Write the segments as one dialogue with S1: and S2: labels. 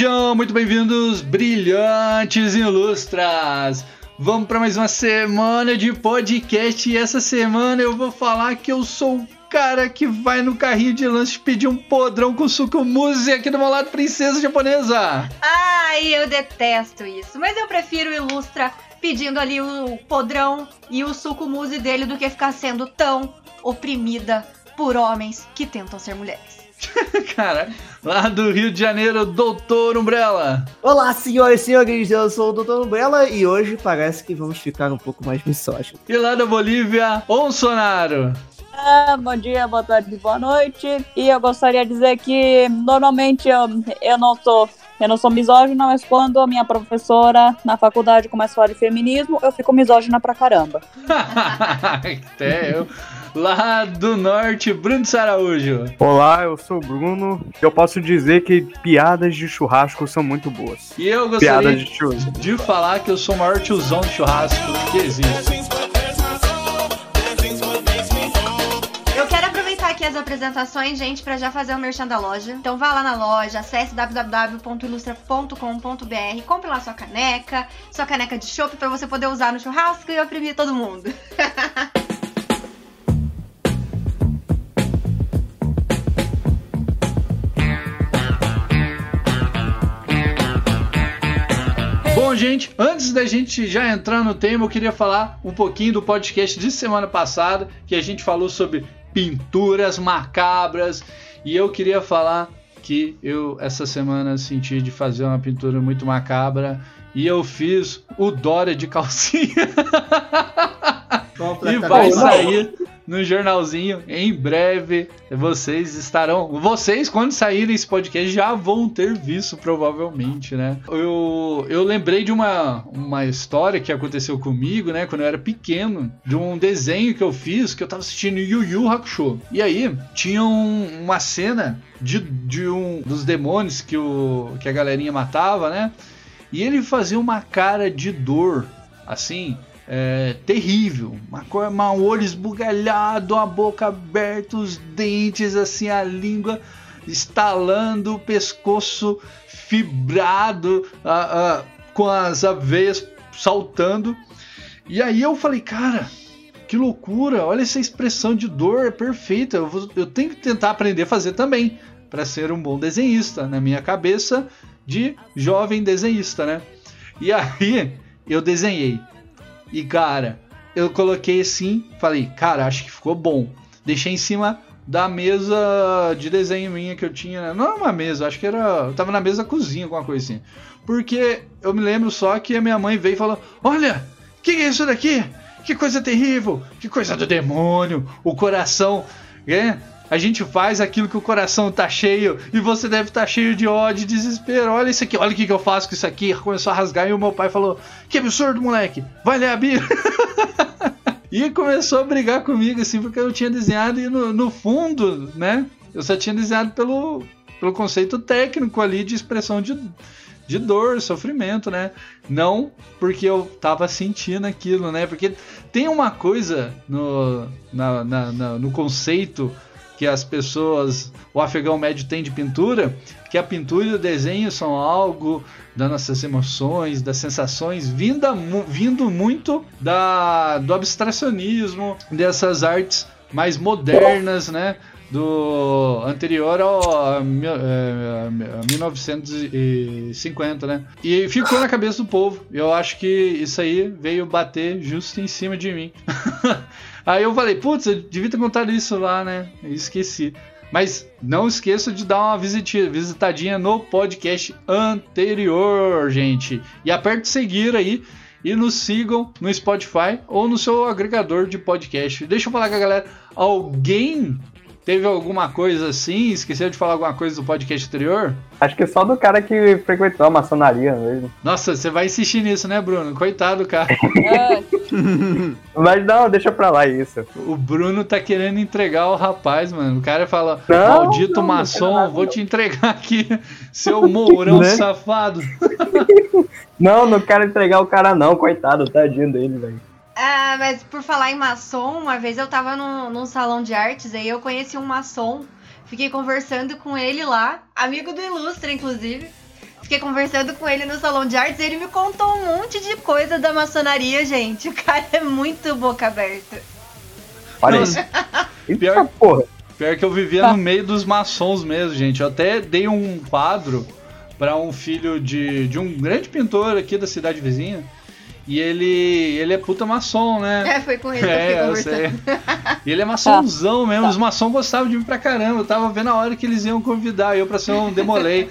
S1: Sejam muito bem-vindos, brilhantes ilustras! Vamos para mais uma semana de podcast. E essa semana eu vou falar que eu sou cara que vai no carrinho de lanche pedir um podrão com suco muse aqui do meu lado, princesa japonesa!
S2: Ai, eu detesto isso. Mas eu prefiro o Ilustra pedindo ali o podrão e o suco muse dele do que ficar sendo tão oprimida por homens que tentam ser mulheres.
S1: Cara, lá do Rio de Janeiro, Doutor Umbrella!
S3: Olá, senhoras e senhores, eu sou o Dr. Umbrella e hoje parece que vamos ficar um pouco mais misóginos.
S1: E lá da Bolívia, Bolsonaro!
S4: Bom dia, boa tarde, boa noite. E eu gostaria de dizer que normalmente eu, eu não sou eu não sou misógina, mas quando a minha professora na faculdade começa a falar de feminismo, eu fico misógina pra caramba.
S1: Até eu. Lá do norte, Bruno de Araújo.
S5: Olá, eu sou o Bruno. Eu posso dizer que piadas de churrasco são muito boas.
S1: E eu gostaria
S5: Piadas de churrasco.
S1: de falar que eu sou o maior tiozão de churrasco que existe.
S2: As apresentações, gente, pra já fazer o merchan da loja. Então vá lá na loja, acesse www.ilustra.com.br, compre lá sua caneca, sua caneca de chopp pra você poder usar no churrasco e oprimir todo mundo.
S1: Bom, gente, antes da gente já entrar no tema, eu queria falar um pouquinho do podcast de semana passada, que a gente falou sobre pinturas macabras, e eu queria falar que eu essa semana senti de fazer uma pintura muito macabra e eu fiz o Dória de calcinha. E vai sair no jornalzinho em breve. Vocês estarão. Vocês, quando saírem esse podcast, já vão ter visto, provavelmente, né? Eu, eu lembrei de uma, uma história que aconteceu comigo, né? Quando eu era pequeno, de um desenho que eu fiz que eu tava assistindo Yu Yu Hakusho. E aí, tinha um- uma cena de, de um dos demônios que, o, que a galerinha matava, né? E ele fazia uma cara de dor, assim, é, terrível. Uma cor, uma- um olho esbugalhado, a boca aberta, os dentes, assim, a língua estalando, o pescoço fibrado, a- a- com as aveias saltando. E aí eu falei, cara, que loucura, olha essa expressão de dor, é perfeita. Eu, vou- eu tenho que tentar aprender a fazer também, para ser um bom desenhista, na minha cabeça de jovem desenhista, né? E aí eu desenhei. E cara, eu coloquei assim, falei, cara, acho que ficou bom. Deixei em cima da mesa de desenho minha que eu tinha, né? não era uma mesa, acho que era, eu tava na mesa cozinha, alguma coisa assim. Porque eu me lembro só que a minha mãe veio e falou: "Olha, que, que é isso daqui? Que coisa terrível! Que coisa do demônio! O coração, né? A gente faz aquilo que o coração tá cheio e você deve estar cheio de ódio e desespero. Olha isso aqui, olha o que, que eu faço com isso aqui. Começou a rasgar e o meu pai falou: Que absurdo, moleque! Vai ler a Bíblia! e começou a brigar comigo, assim, porque eu tinha desenhado e no, no fundo, né? Eu só tinha desenhado pelo, pelo conceito técnico ali de expressão de, de dor, sofrimento, né? Não porque eu tava sentindo aquilo, né? Porque tem uma coisa no, na- na- na- no conceito que as pessoas, o afegão médio tem de pintura, que a pintura e o desenho são algo das nossas emoções, das sensações, vinda, mu- vindo muito da, do abstracionismo, dessas artes mais modernas, né? Do anterior ao a, mil- é, a 1950, né? E ficou na cabeça do povo. Eu acho que isso aí veio bater justo em cima de mim. Aí eu falei, putz, eu devia ter contado isso lá, né? Esqueci. Mas não esqueça de dar uma visitadinha no podcast anterior, gente. E aperte seguir aí e nos sigam no Spotify ou no seu agregador de podcast. Deixa eu falar com a galera. Alguém teve alguma coisa assim? Esqueceu de falar alguma coisa do podcast anterior?
S5: Acho que só do cara que frequentou a maçonaria mesmo.
S1: Nossa, você vai insistir nisso, né, Bruno? Coitado, cara.
S4: É,
S5: Mas não, deixa pra lá isso.
S1: O Bruno tá querendo entregar o rapaz, mano. O cara fala,
S5: Não,
S1: maldito
S5: não, não
S1: maçom,
S5: nada,
S1: vou
S5: não."
S1: te entregar aqui, seu mourão
S5: Né?
S1: safado.
S5: Não, não quero entregar o cara não, coitado, tadinho dele, velho.
S2: Ah, mas por falar em maçom, uma vez eu tava num, num salão de artes, aí eu conheci um maçom, fiquei conversando com ele lá, amigo do Ilustra, inclusive. Fiquei conversando com ele no salão de artes e ele me contou um monte de coisa da maçonaria, gente. O cara é muito boca aberta.
S5: Olha Eita
S1: pior-
S5: porra.
S1: pior que eu vivia no meio dos maçons mesmo, gente. Eu até dei um quadro pra um filho de, de um grande pintor aqui da cidade vizinha. E ele, ele é puta maçom, né?
S2: É, foi com ele que eu
S1: É, eu sei. E ele é maçonzão mesmo. Os maçons gostavam de mim pra caramba. Eu tava vendo a hora que eles iam convidar eu pra ser um demolei.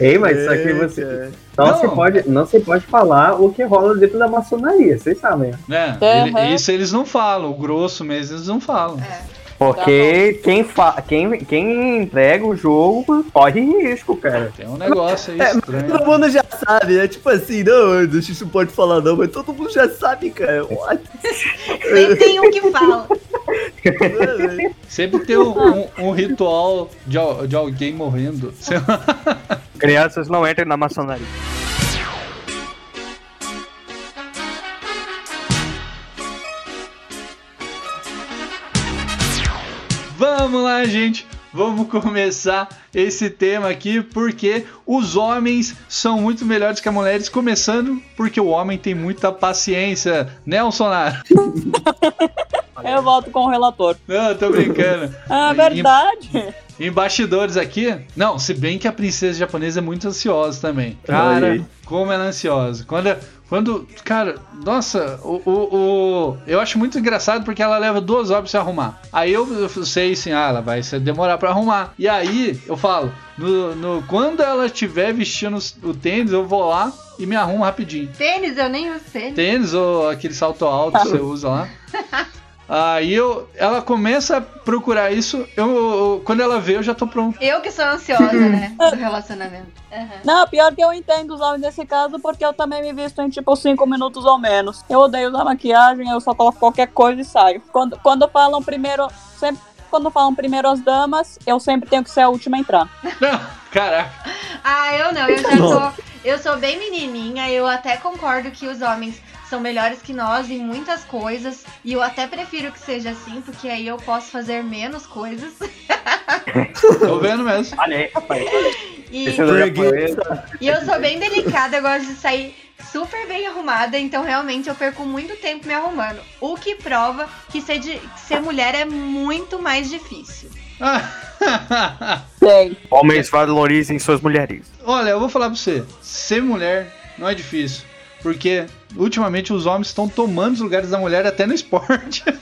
S5: Ei, mas só que
S3: Eita.
S5: você. Não,
S1: Não.
S5: se pode, não se pode falar o que rola dentro da maçonaria, vocês sabem.
S1: Né?
S4: Aham.
S1: Ele- isso eles não falam. O grosso mesmo eles não falam.
S2: É.
S5: Porque quem, fa quem, quem entrega o jogo corre risco, cara.
S1: Tem um negócio aí
S3: É, mas
S1: estranho.
S3: todo mundo já sabe, né? Tipo assim, não, não pode falar não, mas todo mundo já sabe, cara. What?
S2: Nem tem um que fala.
S1: Sempre tem um, um- um ritual de, de alguém morrendo.
S5: Crianças não entrem na maçonaria.
S1: Vamos lá, gente. Vamos começar esse tema aqui porque os homens são muito melhores que as mulheres, começando porque o homem tem muita paciência, né, Bolsonaro?
S4: eu volto com o relator.
S1: Não, tô brincando.
S4: Ah,
S1: Em-
S4: verdade.
S1: Em bastidores aqui, não, se bem que a princesa japonesa é muito ansiosa também. Cara, como ela é ansiosa. Quando, quando cara, nossa, o, o, o- eu acho muito engraçado porque ela leva duas horas pra se arrumar. Aí eu, eu sei assim, ah, ela vai se demorar pra arrumar. E aí eu falo, no, no- quando ela estiver vestindo os- o tênis, eu vou lá e me arrumo rapidinho.
S2: Tênis, eu nem uso tênis.
S1: Tênis ou aquele salto alto que você usa lá. Aí eu, ela começa a procurar isso, eu, eu- quando ela vê, eu já tô pronto.
S2: Eu que sou ansiosa, né? Do relacionamento. Aham.
S4: Não, pior que eu entendo os homens nesse caso, porque eu também me visto em tipo 5 minutos ou menos. Eu odeio usar maquiagem, eu só coloco qualquer coisa e saio. Quando, quando falam primeiro. Sempre quando falam primeiro as damas, eu sempre tenho que ser a última a entrar.
S1: Caraca.
S2: Ah, eu não, eu já sou. Eu sou bem menininha, eu até concordo que os homens são melhores que nós em muitas coisas. E eu até prefiro que seja assim, porque aí eu posso fazer menos coisas.
S1: Tô vendo mesmo.
S5: Olha aí, rapaz.
S2: E, e eu sou bem delicada, eu gosto de sair super bem arrumada, então realmente eu perco muito tempo me arrumando. O que prova que ser, de- ser mulher é muito mais difícil.
S4: Sei.
S5: Homens valorizem suas mulheres.
S1: Olha, eu vou falar pra você. Ser mulher não é difícil. Porque ultimamente os homens estão tomando os lugares da mulher até no esporte.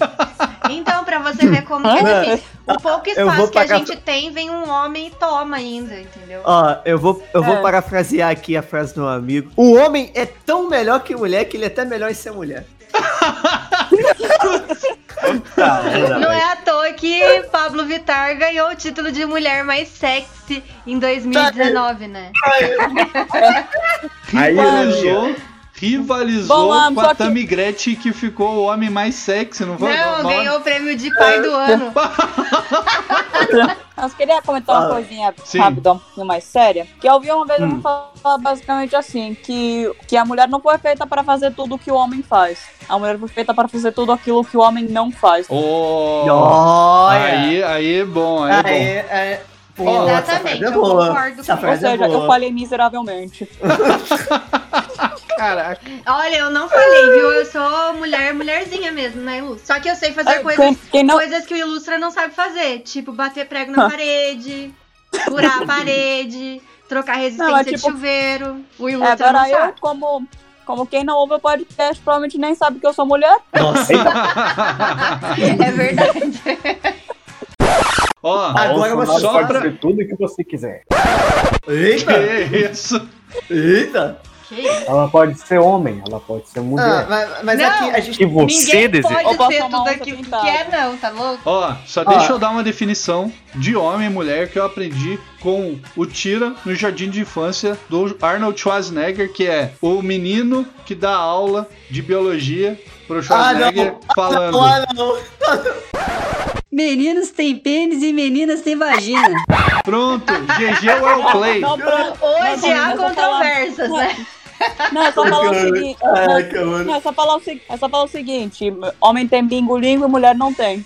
S2: Então, pra você ver como que é difícil. O pouco
S3: vou
S2: espaço que a gente tem, vem um homem e toma ainda, entendeu?
S3: Ó, eu vou, eu vou
S4: É.
S3: parafrasear aqui a frase do meu amigo. O homem é tão melhor que mulher que ele é até melhor em ser mulher.
S2: Não é à toa que Pablo Vittar ganhou o título de mulher mais sexy em 2019, né?
S5: Aí,
S1: Rivalizou, rivalizou
S4: Bom,
S1: com a
S4: que-
S1: Tammy Gretchen, que ficou o homem mais sexy, não foi?
S2: Não,
S1: Não-
S2: ganhou o prêmio de pai do ano.
S4: Mas queria comentar uma
S3: Ah,
S4: coisinha
S1: sim.
S4: rápida e mais séria. Que eu ouvi uma vez
S3: Hum.
S4: um falar basicamente assim: que, que a mulher não foi feita para fazer tudo o que o homem faz. A mulher foi feita para fazer tudo aquilo que o homem não faz.
S1: Oh, aí, aí é bom, aí é bom.
S3: Aí, é... Pô,
S2: Exatamente,
S3: é
S2: eu
S3: boa.
S2: concordo
S3: Essa
S2: com
S4: Ou
S3: frase é
S4: seja, eu
S3: boa.
S4: falhei miseravelmente.
S1: Caraca.
S2: Olha, eu não falei, viu? Eu sou mulher, mulherzinha mesmo, né, Ilustra? Só que eu sei fazer
S4: É,
S2: coisas,
S4: quem, quem não,
S2: coisas que o Ilustra não sabe fazer. Tipo, bater prego na parede, furar a parede, trocar resistência
S4: Não, é
S2: de
S4: tipo-
S2: chuveiro. O
S4: é,
S2: Ilustra
S4: agora
S2: não
S4: eu,
S2: sabe.
S4: como, como quem não ouve o podcast, provavelmente nem sabe que eu sou mulher.
S3: Nossa.
S2: É verdade.
S1: Ó,
S3: Agora você
S1: só pra...
S5: fazer tudo o que você quiser.
S1: Que
S3: Eita!
S1: isso?
S3: Eita!
S5: Ela pode ser homem, ela pode ser
S3: Ah,
S5: mulher.
S3: mas mas
S2: Não.
S3: aqui a gente.
S5: E você
S2: Ninguém pode ser tudo aquilo que quer, não, tá louco?
S1: Ó, só deixa eu dar uma definição de homem e mulher que eu aprendi com o Tira no Jardim de Infância do Arnold Schwarzenegger, que é o menino que dá aula de biologia pro Schwarzenegger falando.
S3: Ah, não.
S6: Meninos têm pênis e meninas têm vagina.
S1: Pronto, GG Wellplay.
S4: Não.
S2: Hoje
S4: Não,
S2: há
S4: não, não,
S2: controvérsias, né?
S4: Não, é só falar o seguinte.
S3: Cara.
S4: Não, é só falar o, se- é só falar o seguinte: homem tem bingolingo e mulher não tem.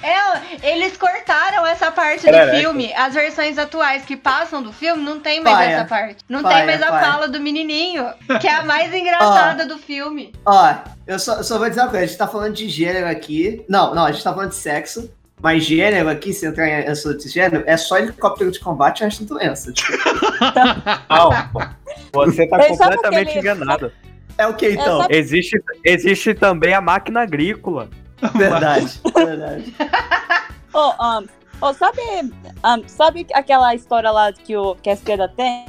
S2: É, eles cortaram essa parte do
S5: Perereca.
S2: filme. As versões atuais que passam do filme não tem mais
S3: Paia.
S2: essa parte. Não
S3: Paia,
S2: tem mais a
S3: paia.
S2: fala do menininho, que é a mais engraçada do filme.
S3: Ó, eu só, eu só vou dizer uma coisa, a gente tá falando de gênero aqui. Não, não, a gente tá falando de sexo. Mas gênero aqui, se entrar em assunto de gênero, é só helicóptero de combate e resto doença.
S5: Não. Você tá
S4: sabe
S5: completamente
S4: aquele-
S5: enganado.
S3: é o que então?
S4: sabe-
S5: Existe, existe também a máquina agrícola.
S3: Verdade, verdade.
S4: Ô, ahn, ô, sabe, ahn, sabe aquela história lá que, o, que a esquerda tem?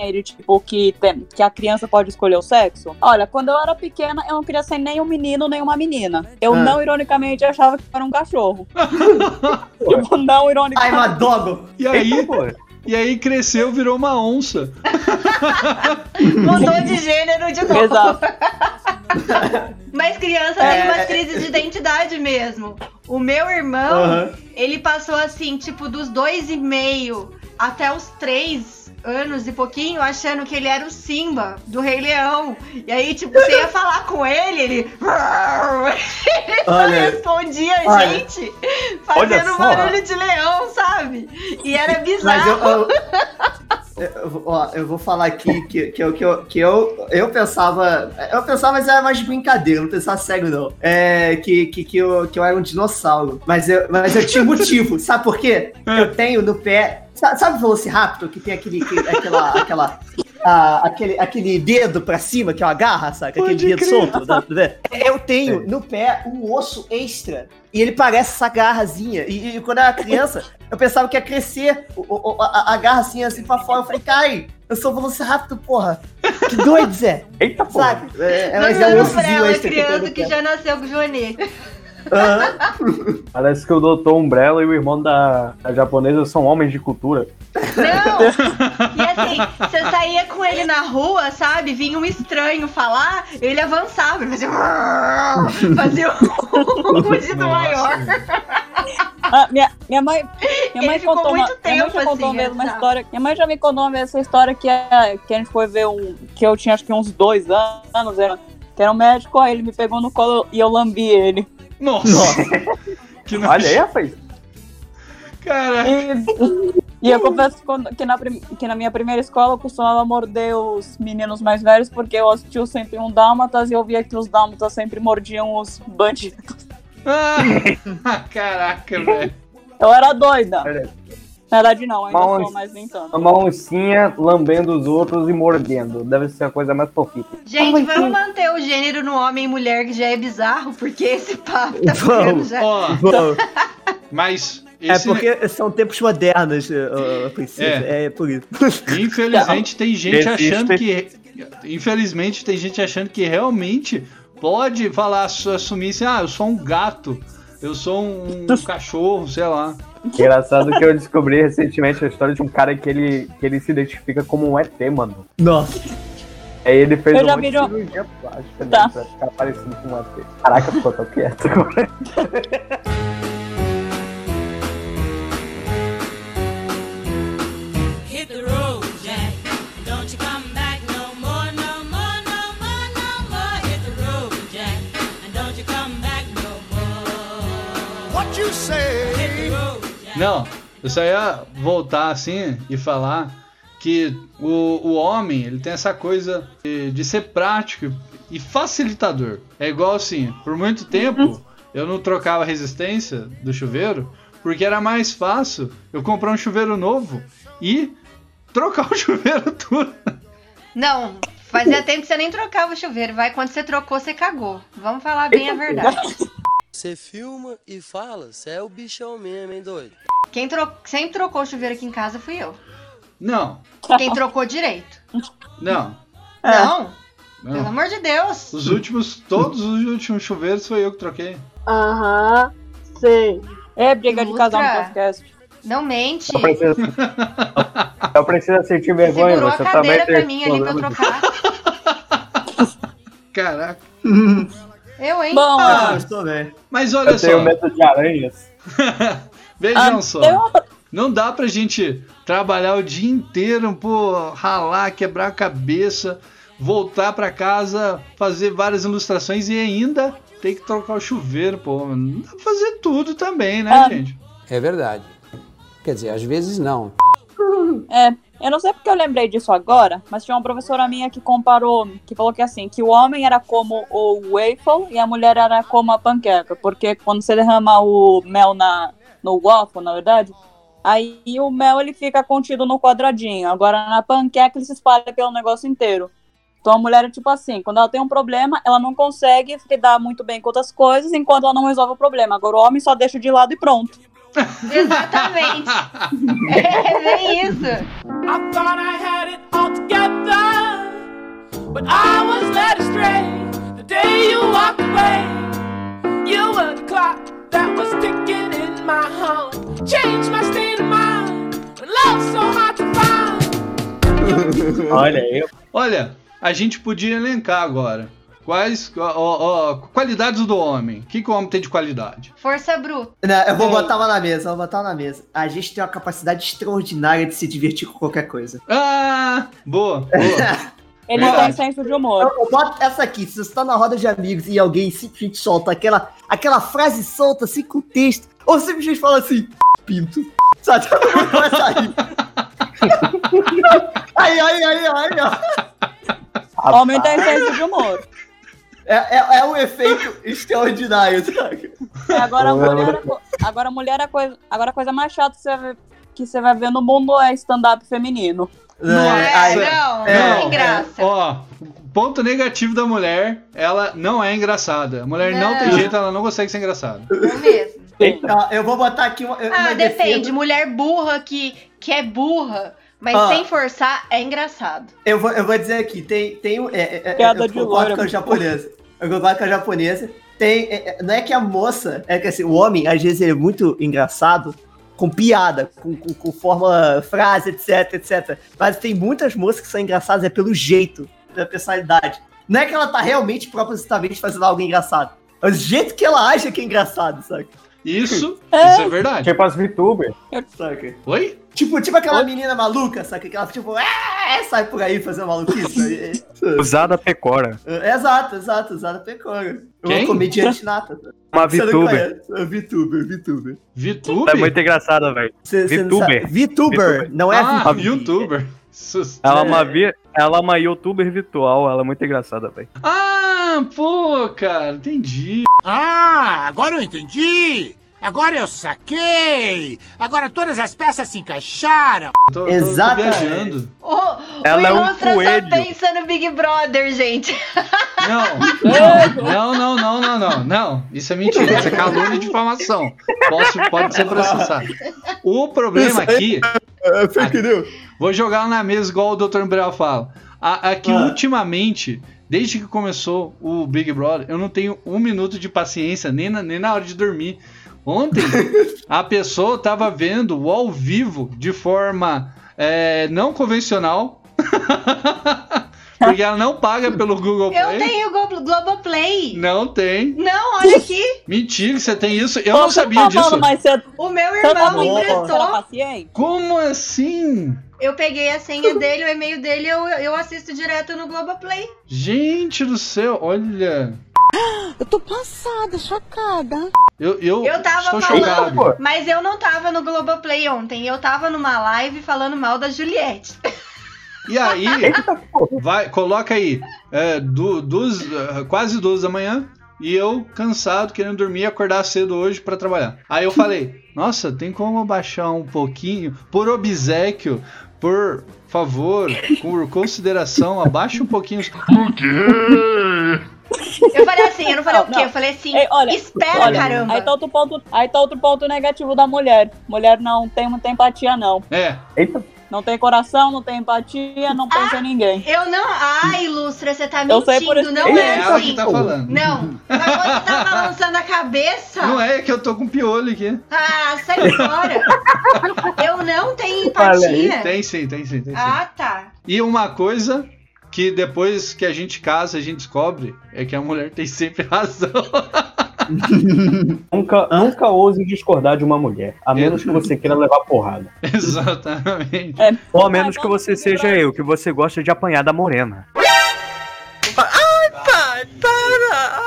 S4: Ele, tipo, que, tem, que a criança pode escolher o sexo? Olha, quando eu era pequena, eu não queria ser nem um menino, nem uma menina. Eu
S3: Ah.
S4: não, ironicamente, achava que era um cachorro. tipo, não
S3: Ai,
S4: ironicamente.
S3: Madogo!
S1: E aí,
S5: pô.
S1: e aí cresceu, virou uma onça.
S2: Mudou de gênero de novo.
S4: Exato.
S2: Mas criança
S3: É,
S2: tem umas
S3: é,
S2: crises de identidade mesmo. O meu irmão,
S3: Aham.
S2: ele passou assim, tipo, dos dois e meio até os três anos e pouquinho, achando que ele era o Simba, do Rei Leão. E aí, tipo, você ia falar com ele, ele... ele só
S3: Olha.
S2: respondia a gente
S5: Olha
S2: fazendo barulho de leão, sabe? E era
S3: Mas eu,
S2: bizarro.
S3: eu, eu, vou- ó, eu vou falar aqui que, que, eu, que, eu, que eu, eu pensava. Eu pensava, mas era mais de brincadeira, não pensava sério, não. É, que, que, que, eu, que eu era um dinossauro. Mas eu, mas eu tinha um motivo. Sabe por quê? Eu tenho no pé. Sabe, sabe o Velociraptor que tem aquele. que- aquela. aquela ah, aquele, aquele dedo pra cima que é uma garra, sabe? Aquele
S1: Pode
S3: dedo
S1: crer.
S3: solto. tá- tá? Eu tenho no pé um osso extra. E ele parece essa garrazinha. E, e quando eu era criança, eu pensava que ia crescer o- o- a, a garra assim, assim pra fora. Eu falei, Kai, eu sou o Velociraptor, porra. Que doido, Zé.
S5: Eita, pô.
S3: Sabe? É, é, mas é um ossozinho
S2: ela,
S3: extra que eu tenho
S2: criança que
S3: pé.
S2: já nasceu com joanete.
S3: Aham.
S5: Parece que o Doutor Umbrella e o irmão da, da japonesa são homens de cultura.
S2: Não! E assim, você saía com ele na rua, sabe? Vinha um estranho falar, ele avançava, ele fazia. Fazia um rugido maior.
S4: Ah, minha, minha mãe, minha mãe contou uma,
S2: muito
S4: minha mãe já contou
S2: assim,
S4: uma vez uma história. Minha mãe já me contou uma vez essa história que, é, que a gente foi ver um. Que eu tinha acho que uns dois anos, era, que era um médico, aí ele me pegou no colo e eu lambi ele.
S1: Nossa. Que
S5: Olha aí, rapaz.
S1: Cara,
S4: E, e eu confesso que na, que na minha primeira escola eu costumava morder os meninos mais velhos porque eu assistia o 101 Dálmatas e eu via que os Dálmatas sempre mordiam os bandidos.
S1: ah, caraca, velho.
S4: Eu era doida.
S5: Olha.
S4: Na verdade, não, ainda
S5: Mas-
S4: sou, mas nem tanto.
S5: Uma oncinha lambendo os outros e mordendo. Deve ser a coisa mais fofinha.
S2: Gente, vamos manter o gênero no homem e mulher, que já é bizarro, porque esse papo tá ficando
S3: Vamos.
S2: já.
S1: Ó,
S3: Bom,
S1: mas
S3: é
S1: esse,
S3: porque são tempos modernos, uh, princesa. É. por isso.
S1: infelizmente tem gente
S5: Existe.
S1: achando que infelizmente tem gente achando que realmente pode falar assumir assim, ah, eu sou um gato, eu sou um cachorro, sei lá.
S5: Engraçado que eu descobri recentemente a história de um cara que ele, que ele se identifica como um ET, mano.
S3: Nossa.
S5: Aí ele fez
S4: Eu
S5: um
S4: já
S5: monte
S4: vi
S5: de
S4: um-
S5: cirurgia plástica
S4: Tá.
S5: né, pra ficar parecido com um ET. Caraca, ficou tão quieto agora.
S7: Hit the road, Jack. Don't you come back no more, no more, no more, no more. Hit the road, Jack. And don't you come back no more. What you say?
S1: Não, eu só ia voltar assim e falar que o, o homem ele tem essa coisa de, de ser prático e facilitador. É igual assim, por muito tempo eu não trocava a resistência do chuveiro porque era mais fácil eu comprar um chuveiro novo e trocar o chuveiro tudo.
S2: Não, fazia tempo que você nem trocava o chuveiro. Vai, quando você trocou, você cagou. Vamos falar bem a verdade.
S8: Você filma e fala, você é o bichão mesmo, hein, doido?
S2: Quem tro... sempre trocou o chuveiro aqui em casa fui eu.
S1: Não,
S2: Quem trocou direito.
S1: não.
S2: Não, pelo
S1: Não.
S2: amor de Deus.
S1: Os últimos, todos os últimos chuveiros foi eu que troquei.
S4: Aham, sei. É briga de casal no podcast.
S2: Não mente.
S5: Eu preciso, eu preciso sentir vergonha,
S2: Segurou a
S5: você também
S2: cadeira
S5: tem
S2: pra mim ali pra eu trocar.
S1: Caraca.
S2: Eu, hein?
S4: Bom,
S3: Ah, gostou, velho.
S1: Mas olha
S5: Eu tenho
S1: só,
S5: medo de aranhas.
S1: vejam
S4: ah,
S1: só.
S4: uma-
S1: Não dá pra gente trabalhar o dia inteiro, pô, ralar, quebrar a cabeça, voltar pra casa, fazer várias ilustrações e ainda ter que trocar o chuveiro, pô. Não dá pra fazer tudo também, né,
S4: Ah.
S1: gente?
S9: É verdade. Quer dizer, às vezes não.
S4: É, eu não sei porque eu lembrei disso agora, mas tinha uma professora minha que comparou, que falou que assim, que o homem era como o waffle e a mulher era como a panqueca, porque quando você derrama o mel na, no waffle, na verdade, aí o mel ele fica contido no quadradinho, agora na panqueca ele se espalha pelo negócio inteiro. Então a mulher é tipo assim, quando ela tem um problema, ela não consegue lidar muito bem com outras coisas enquanto ela não resolve o problema. Agora o homem só deixa de lado e pronto.
S2: Exatamente. É bem isso.
S7: I thought I had it all together, but I was led astray the day you walked away. You were the clock that was ticking in my heart, changed my state of mind. When love's so hard to find.
S5: Olha, eu,
S1: Olha, a gente podia elencar agora. Quais ó, ó, qualidades do homem? O que, que o homem tem de qualidade?
S2: Força bruta.
S3: Não, eu vou
S4: É.
S3: botar uma na mesa, eu vou botar uma na mesa. A gente tem uma capacidade extraordinária de se divertir com qualquer coisa.
S1: Ah, boa, boa.
S4: Ele
S1: Verdade.
S4: tem senso de humor.
S3: Eu, eu boto essa aqui, se você tá na roda de amigos e alguém simplesmente solta aquela, aquela frase solta assim com texto, ou simplesmente fala assim, pinto. Sabe? Todo mundo a rir. Aí, aí, aí, aí, ó.
S4: Homem tem senso de humor.
S3: É, é, é um efeito extraordinário, sabe?
S4: É, agora, a mulher, é agora a mulher é coisa. Agora a coisa mais chata que você, vai- que você vai ver no mundo é stand-up feminino.
S2: Não, é,
S3: aí-
S2: não,
S3: é,
S2: não tem graça.
S1: Ó, ponto negativo da mulher, ela não é engraçada. A mulher não,
S2: Não.
S1: tem jeito, ela não consegue ser engraçada.
S2: Não mesmo.
S3: Ó, eu vou botar aqui uma. uma
S2: Ah, depende.
S3: defesa.
S2: Mulher burra que, que é burra, mas
S3: Ah.
S2: sem forçar é engraçado.
S3: Eu vou, eu vou dizer aqui, tem, tem é, é, é,
S4: Piada
S3: eu
S4: de
S3: concordo
S4: loira,
S3: com a japonesa. Eu concordo com a japonesa. Tem, é, é, não é que a moça, é que assim, o homem, às vezes, ele é muito engraçado com piada, com, com, com forma, frase, etc, etc. Mas tem muitas moças que são engraçadas é pelo jeito, pela personalidade. Não é que ela tá realmente, propositalmente, fazendo algo engraçado. É o jeito que ela acha que é engraçado, sabe?
S1: Isso, isso é verdade.
S5: tipo as VTubers.
S3: Saca?
S1: Oi?
S3: Tipo, tipo aquela menina maluca, saca? Que ela, tipo, "Ah", sai por aí fazendo maluquice.
S5: Usada pecora.
S3: É, Exato, exato, exato, pecora.
S1: Quem?
S3: Uma comediante nata.
S5: Uma
S3: Você não
S5: VTuber.
S3: É VTuber, VTuber.
S1: VTube?
S5: Ela é muito engraçada, velho. VTuber.
S3: sabe- VTuber, não é
S1: ah,
S3: VTuber.
S5: Ela é uma, vi... ela é uma youtuber virtual, ela é muito engraçada, velho.
S1: Ah, pô, cara, entendi.
S10: Ah, agora eu entendi! Agora eu saquei! Agora todas as peças se encaixaram!
S1: Tô, tô- tô
S3: Exatamente.
S1: viajando.
S2: O,
S5: Ela
S2: o
S5: é um
S2: Ilustra
S5: coelho.
S2: só pensa no Big Brother, gente.
S1: Não, não, não, não, não, não, não. Isso é mentira, isso é calúnia e difamação. Posso, pode ser processado. O problema aqui,
S3: É fake news.
S1: vou jogar na mesa igual o Dr. Umbrella fala. A- Aqui,
S3: Ah.
S1: ultimamente, desde que começou o Big Brother, eu não tenho um minuto de paciência, nem na, nem na hora de dormir. Ontem, a pessoa tava vendo o ao vivo de forma é, não convencional. Porque ela não paga pelo Google
S2: Eu
S1: Play.
S2: tenho o Glo- Globoplay.
S1: Não tem.
S2: Não, olha aqui.
S1: Mentira, você tem isso? Eu
S4: Pô,
S1: não sabia
S4: tá
S1: disso.
S4: falando mais cedo.
S2: O meu
S4: tá
S2: irmão me emprestou.
S1: Como assim?
S2: Eu peguei a senha dele, o e-mail dele, eu, eu assisto direto no Globoplay.
S1: Gente do céu, olha.
S6: Eu tô passada, chocada.
S1: Eu, eu,
S2: Eu tava
S1: estou
S2: falando,
S1: chocado.
S5: pô.
S2: mas eu não tava no Globoplay ontem. Eu tava numa live falando mal da Juliette.
S1: E aí, vai, coloca aí, é, du- duas, é, quase duas da manhã, e eu cansado, querendo dormir e acordar cedo hoje pra trabalhar. Aí eu falei, nossa, tem como abaixar um pouquinho, por obsequio, por favor, por consideração, abaixa um pouquinho. os-
S2: Eu falei assim, eu não falei
S4: Não,
S2: o quê?
S4: não.
S2: Eu falei assim,
S4: Ei, olha,
S2: espera,
S4: olha,
S2: caramba.
S4: Aí tá, outro ponto, aí tá outro ponto negativo da mulher. Mulher não tem muita empatia, não.
S1: É,
S5: Eita.
S4: Não tem coração, não tem empatia, não pensa em ninguém.
S2: Eu não. Ai, Ilustra, você tá
S4: Eu sei
S2: mentindo.
S4: por isso
S2: não
S4: que-
S2: é,
S1: É ela
S2: assim.
S1: que tá falando.
S2: Não. Mas quando tá balançando a cabeça.
S1: Não é que eu tô com piolho aqui.
S2: Ah, sai fora. Eu não tenho empatia.
S1: Tem sim, tem sim, tem sim.
S2: Ah, tá.
S1: E uma coisa que depois que a gente casa, a gente descobre é que a mulher tem sempre razão.
S5: Nunca, nunca ouse discordar de uma mulher, a menos que você queira levar porrada.
S1: Exatamente.
S5: Ou a menos que você seja eu, que você gosta de apanhar da morena.
S4: Pai, para!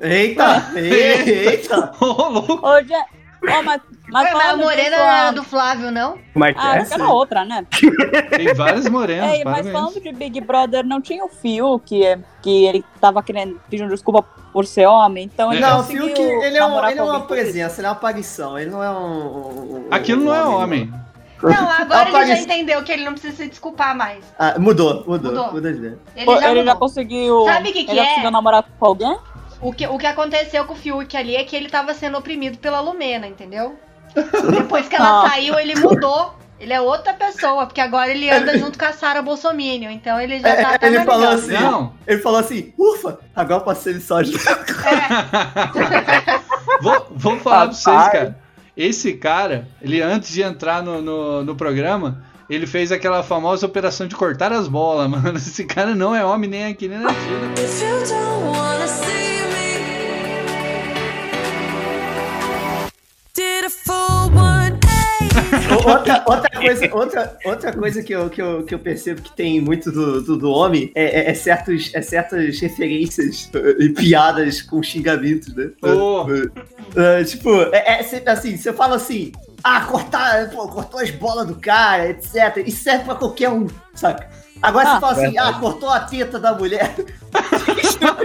S3: Eita, eita.
S1: Ô, louco.
S4: Ô, Je... Ô, mas, mas
S2: Ué, mas a
S4: falando
S2: morena não era do Flávio, não?
S5: Como é que
S4: Ah,
S5: é?
S4: que era outra, né?
S1: Tem várias morenas,
S4: É, mas falando de Big Brother, não tinha o Fiuk, que, que ele tava querendo, pedindo desculpa por ser homem, então ele
S3: Não, o
S4: conseguiu
S3: Fiuk, ele é, um, ele é uma presença, ele é uma aparição, ele não é um... um-
S1: Aquilo não é
S3: um
S1: homem.
S2: Não, agora ele já entendeu que ele não precisa se desculpar mais.
S3: Ah, mudou, mudou,
S2: Mudou.
S3: mudou de ideia.
S2: Ele
S4: Pô,
S2: já
S4: ele já conseguiu.
S2: Sabe o que que
S4: ele já
S2: é?
S4: conseguiu namorar com alguém?
S2: O que, o que aconteceu com o Fiuk ali é que ele tava sendo oprimido pela Lumena, entendeu? Depois que ela
S4: Ah.
S2: saiu, ele mudou. Ele é outra pessoa, porque agora ele anda junto com a Sara Bolsominion. Então ele já tá
S3: É,
S2: até
S3: ele falou assim,
S1: Não.
S3: ele falou assim, ufa, agora eu posso ser misógino.
S1: Vou, vou falar pra vocês, cara. Esse cara, ele antes de entrar no, no, no programa, ele fez aquela famosa operação de cortar as bolas, mano. Esse cara não é homem nem aqui nem na China.
S3: Outra, outra coisa, outra, outra coisa que, eu, que, eu, que eu percebo que tem muito do, do, do homem é, é- é certos, é certas referências eh, e piadas com xingamentos, né? Eh, tipo, é, é sempre assim, você fala assim, ah, cortar, pô, cortou as bolas do cara, etc. Isso serve pra qualquer um, saca? Agora
S4: Ah,
S3: você fala assim,
S5: verdade.
S3: ah, cortou a teta da mulher.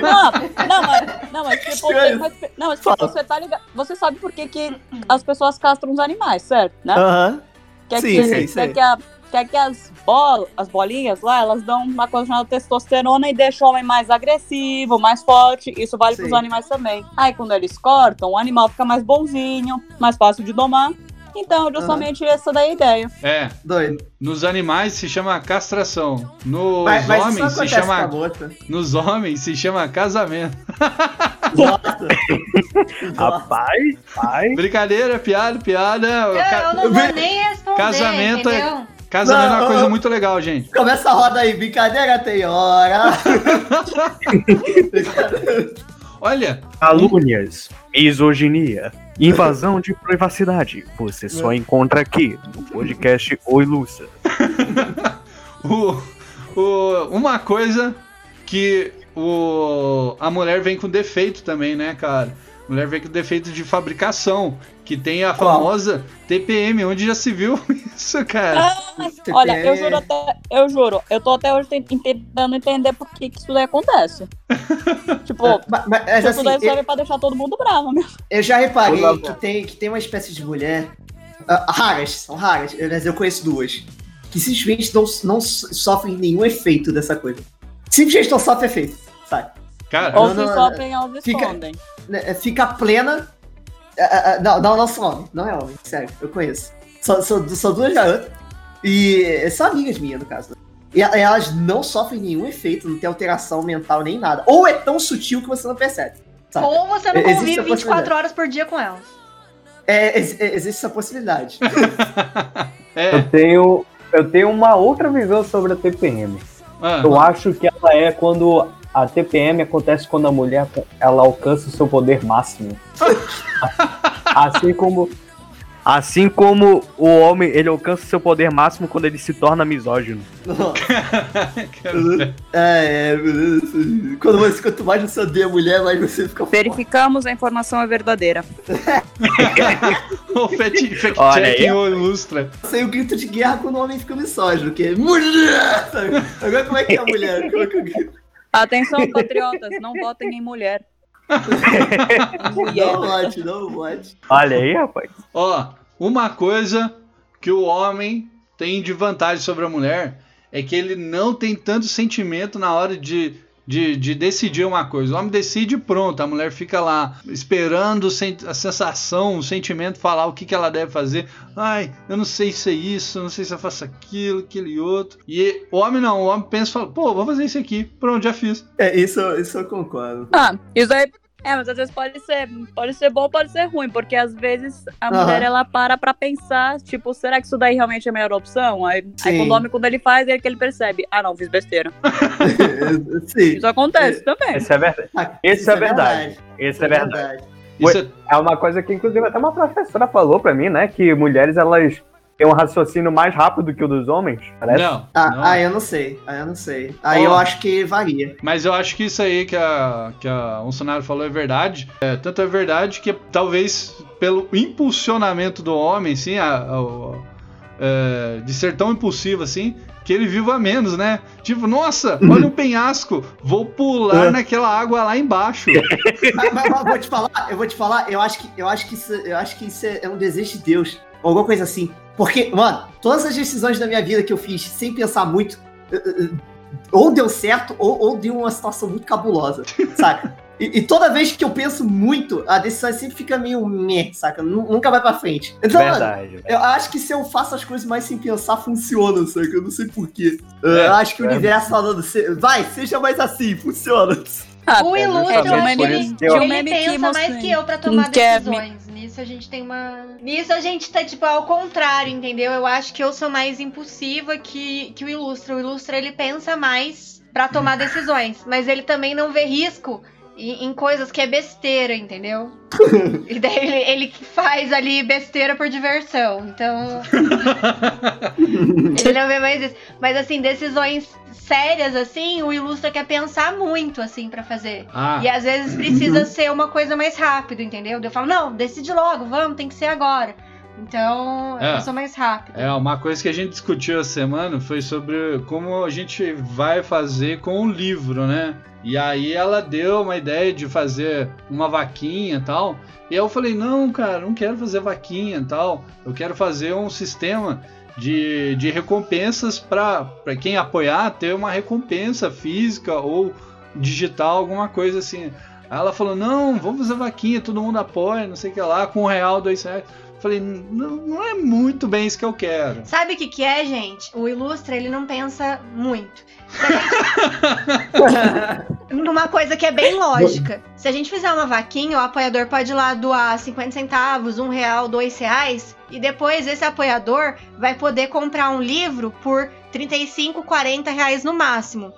S4: Não, não, mas, não, mas tipo, mas- não, mas tipo, você tá ligado. Você sabe por que, que as pessoas castram os animais, certo? Né?
S3: Aham.
S4: Quer
S3: sim,
S4: que,
S3: sim,
S4: quer
S3: sim.
S4: que, a- quer que as, bol, as bolinhas lá, elas dão uma coisa chamada testosterona e deixam o homem mais agressivo, mais forte. Isso vale
S3: Sim.
S4: pros animais também. Aí quando eles cortam, o animal fica mais bonzinho, mais fácil de domar. Então, justamente essa daí é a ideia.
S1: É,
S3: Doido.
S1: nos animais se chama castração. Nos
S3: Mas, mas
S1: homens se chama. Nos homens se chama casamento.
S3: Nossa.
S5: Rapaz, pai.
S1: Brincadeira, piada, piada.
S2: Eu,
S1: Ca-
S2: eu não vou nem responder,
S1: Casamento é-
S2: entendeu?
S1: Casamento é
S3: Não,
S1: uma coisa
S3: eu-
S1: muito legal, gente.
S3: Começa a roda aí, brincadeira tem hora.
S1: Olha,
S5: Calúnias, misoginia, invasão de privacidade. Você só encontra aqui no podcast Oi Lúcia.
S1: o, o- uma coisa que o, a mulher vem com defeito também, né, cara? A mulher vem com defeito de fabricação, que tem a
S3: Qual?
S1: famosa TPM, onde já se viu isso, cara.
S4: Ah, Olha, eu juro até, eu juro, eu tô até hoje tent- tentando entender por que, que isso acontece. tipo,
S3: Mas, mas, mas,
S4: isso
S3: assim, eu,
S4: serve pra deixar todo mundo bravo mesmo.
S3: eu já reparei que tem, que tem uma espécie de mulher. ah, raras, são raras, mas eu conheço duas. Que simplesmente não, não sofrem nenhum efeito dessa coisa. Simplesmente não sofrem efeito, sabe?
S1: Cara,
S4: Ou
S3: não,
S4: se
S3: não,
S4: sofrem, elas
S3: fica-
S4: escondem.
S3: Né, Fica plena. ah, ah, Não, não, não são homem, não é homem, sério, eu conheço. São, são, são duas garotas. E são amigas minhas, no caso. E elas não sofrem nenhum efeito, não tem alteração mental nem nada. Ou é tão sutil que você não percebe. saca?
S2: Ou você não convive
S3: a
S2: 24
S3: possibilidade.
S2: horas por dia com elas.
S3: É, ex- é, existe essa possibilidade.
S1: é.
S5: Eu tenho, eu tenho uma outra visão sobre a TPM.
S1: ah,
S5: Eu acho que ela é quando a TPM acontece quando a mulher ela alcança o seu poder máximo. assim como assim como o homem ele alcança o seu poder máximo quando ele se torna misógino.
S3: é, é, quando, você, quanto mais você odeia a mulher, mais você fica forte.
S4: Verificamos a informação é verdadeira.
S1: o fact- checking ilustra.
S3: Sai o grito de guerra quando o homem fica misógino, que é mulher! Agora como é que é a mulher? Como é que eu grito?
S4: Atenção, patriotas, não votem em mulher.
S3: Não bote, não bote.
S5: Olha aí, rapaz.
S1: Ó, uma coisa que o homem tem de vantagem sobre a mulher é que ele não tem tanto sentimento na hora de de, de decidir uma coisa. O homem decide e pronto, a mulher fica lá esperando a sensação, o sentimento falar o que, que ela deve fazer. Ai, eu não sei se é isso, eu não sei se eu faço aquilo, aquele outro. E o homem não, o homem pensa e fala, pô, vou fazer isso aqui, pronto, já fiz.
S3: É, isso, isso eu concordo.
S4: Ah, isso aí. É, mas às vezes pode ser, pode ser bom, pode ser ruim, porque às vezes a
S3: Aham.
S4: mulher ela para pra pensar, tipo, será que isso daí realmente é a melhor opção? Aí, aí
S3: Sim.
S4: quando o homem, quando ele faz, é que ele percebe, ah não, fiz besteira.
S3: Sim.
S4: Isso acontece também.
S5: Isso é verdade. Isso,
S3: Isso
S5: é verdade. Isso é verdade.
S1: Isso é-
S5: É uma coisa que, inclusive, até uma professora falou pra mim, né? Que mulheres, elas têm um raciocínio mais rápido que o dos homens. Parece.
S1: Não,
S3: Ah,
S1: não.
S3: ah, eu não sei. Ah, eu não sei. Aí
S1: Ó.
S3: eu acho que varia.
S1: Mas eu acho que isso aí que a, que a Bolsonaro falou é verdade. É, tanto é verdade que talvez pelo impulsionamento do homem, assim, a- a- o- é, de ser tão impulsivo assim, que ele viva menos, né? Tipo, nossa, olha um penhasco, vou pular
S3: É.
S1: naquela água lá embaixo.
S3: mas, mas- mas vou te falar, eu vou te falar, eu acho que, eu acho que, isso, eu acho que isso é um desejo de Deus. Ou alguma coisa assim. Porque, mano, todas as decisões da minha vida que eu fiz sem pensar muito, eh, eh, ou deu certo, ou, ou deu uma situação muito cabulosa, saca? E, e toda vez que eu penso muito, a decisão sempre fica meio meh, saca? Nu- Nunca vai pra frente. Então, mano,
S5: Verdade.
S3: eu acho que se eu faço as coisas mais sem pensar, funciona, saca? Eu não sei porquê.
S1: É,
S3: eu acho que o
S5: é.
S3: universo falando, "Se- vai, seja mais assim, funciona.
S4: Ah,
S2: O
S4: é justamente
S5: por
S2: ele,
S5: isso que
S4: eu-
S2: ele
S4: que
S2: pensa mais que eu pra tomar decisões. Nisso a gente tem uma. Nisso a gente tá, tipo, ao contrário, entendeu? Eu acho que eu sou mais impulsiva que, que o Ilustra. O Ilustra, ele pensa mais pra tomar decisões. Mas ele também não vê risco em, em coisas que é besteira, entendeu? e daí ele, ele faz ali besteira por diversão. Então. ele não vê mais isso. Mas assim, decisões sérias, assim, o Ilustra quer pensar muito, assim, pra fazer.
S1: Ah,
S2: E às vezes precisa ser uma coisa mais rápido, entendeu? Eu falo, não, decide logo, vamos, tem que ser agora. Então,
S1: É.
S2: eu sou mais rápida.
S1: É, uma coisa que a gente discutiu essa semana foi sobre como a gente vai fazer com o livro, né? E aí ela deu uma ideia de fazer uma vaquinha e tal. E eu falei, não, cara, não quero fazer vaquinha e tal. Eu quero fazer um sistema de, de recompensas para quem apoiar ter uma recompensa física ou digital, alguma coisa assim. Aí ela falou, não, vamos fazer vaquinha, todo mundo apoia, não sei o que lá, com um real, dois reais. Falei, não, não é muito bem isso que eu quero.
S2: Sabe o que, que é, gente? O Ilustra, ele não pensa muito. Numa coisa que é bem lógica. Se a gente fizer uma vaquinha, o apoiador pode ir lá doar 50 centavos, um real, dois reais. E depois esse apoiador vai poder comprar um livro por 35, 40 reais no máximo.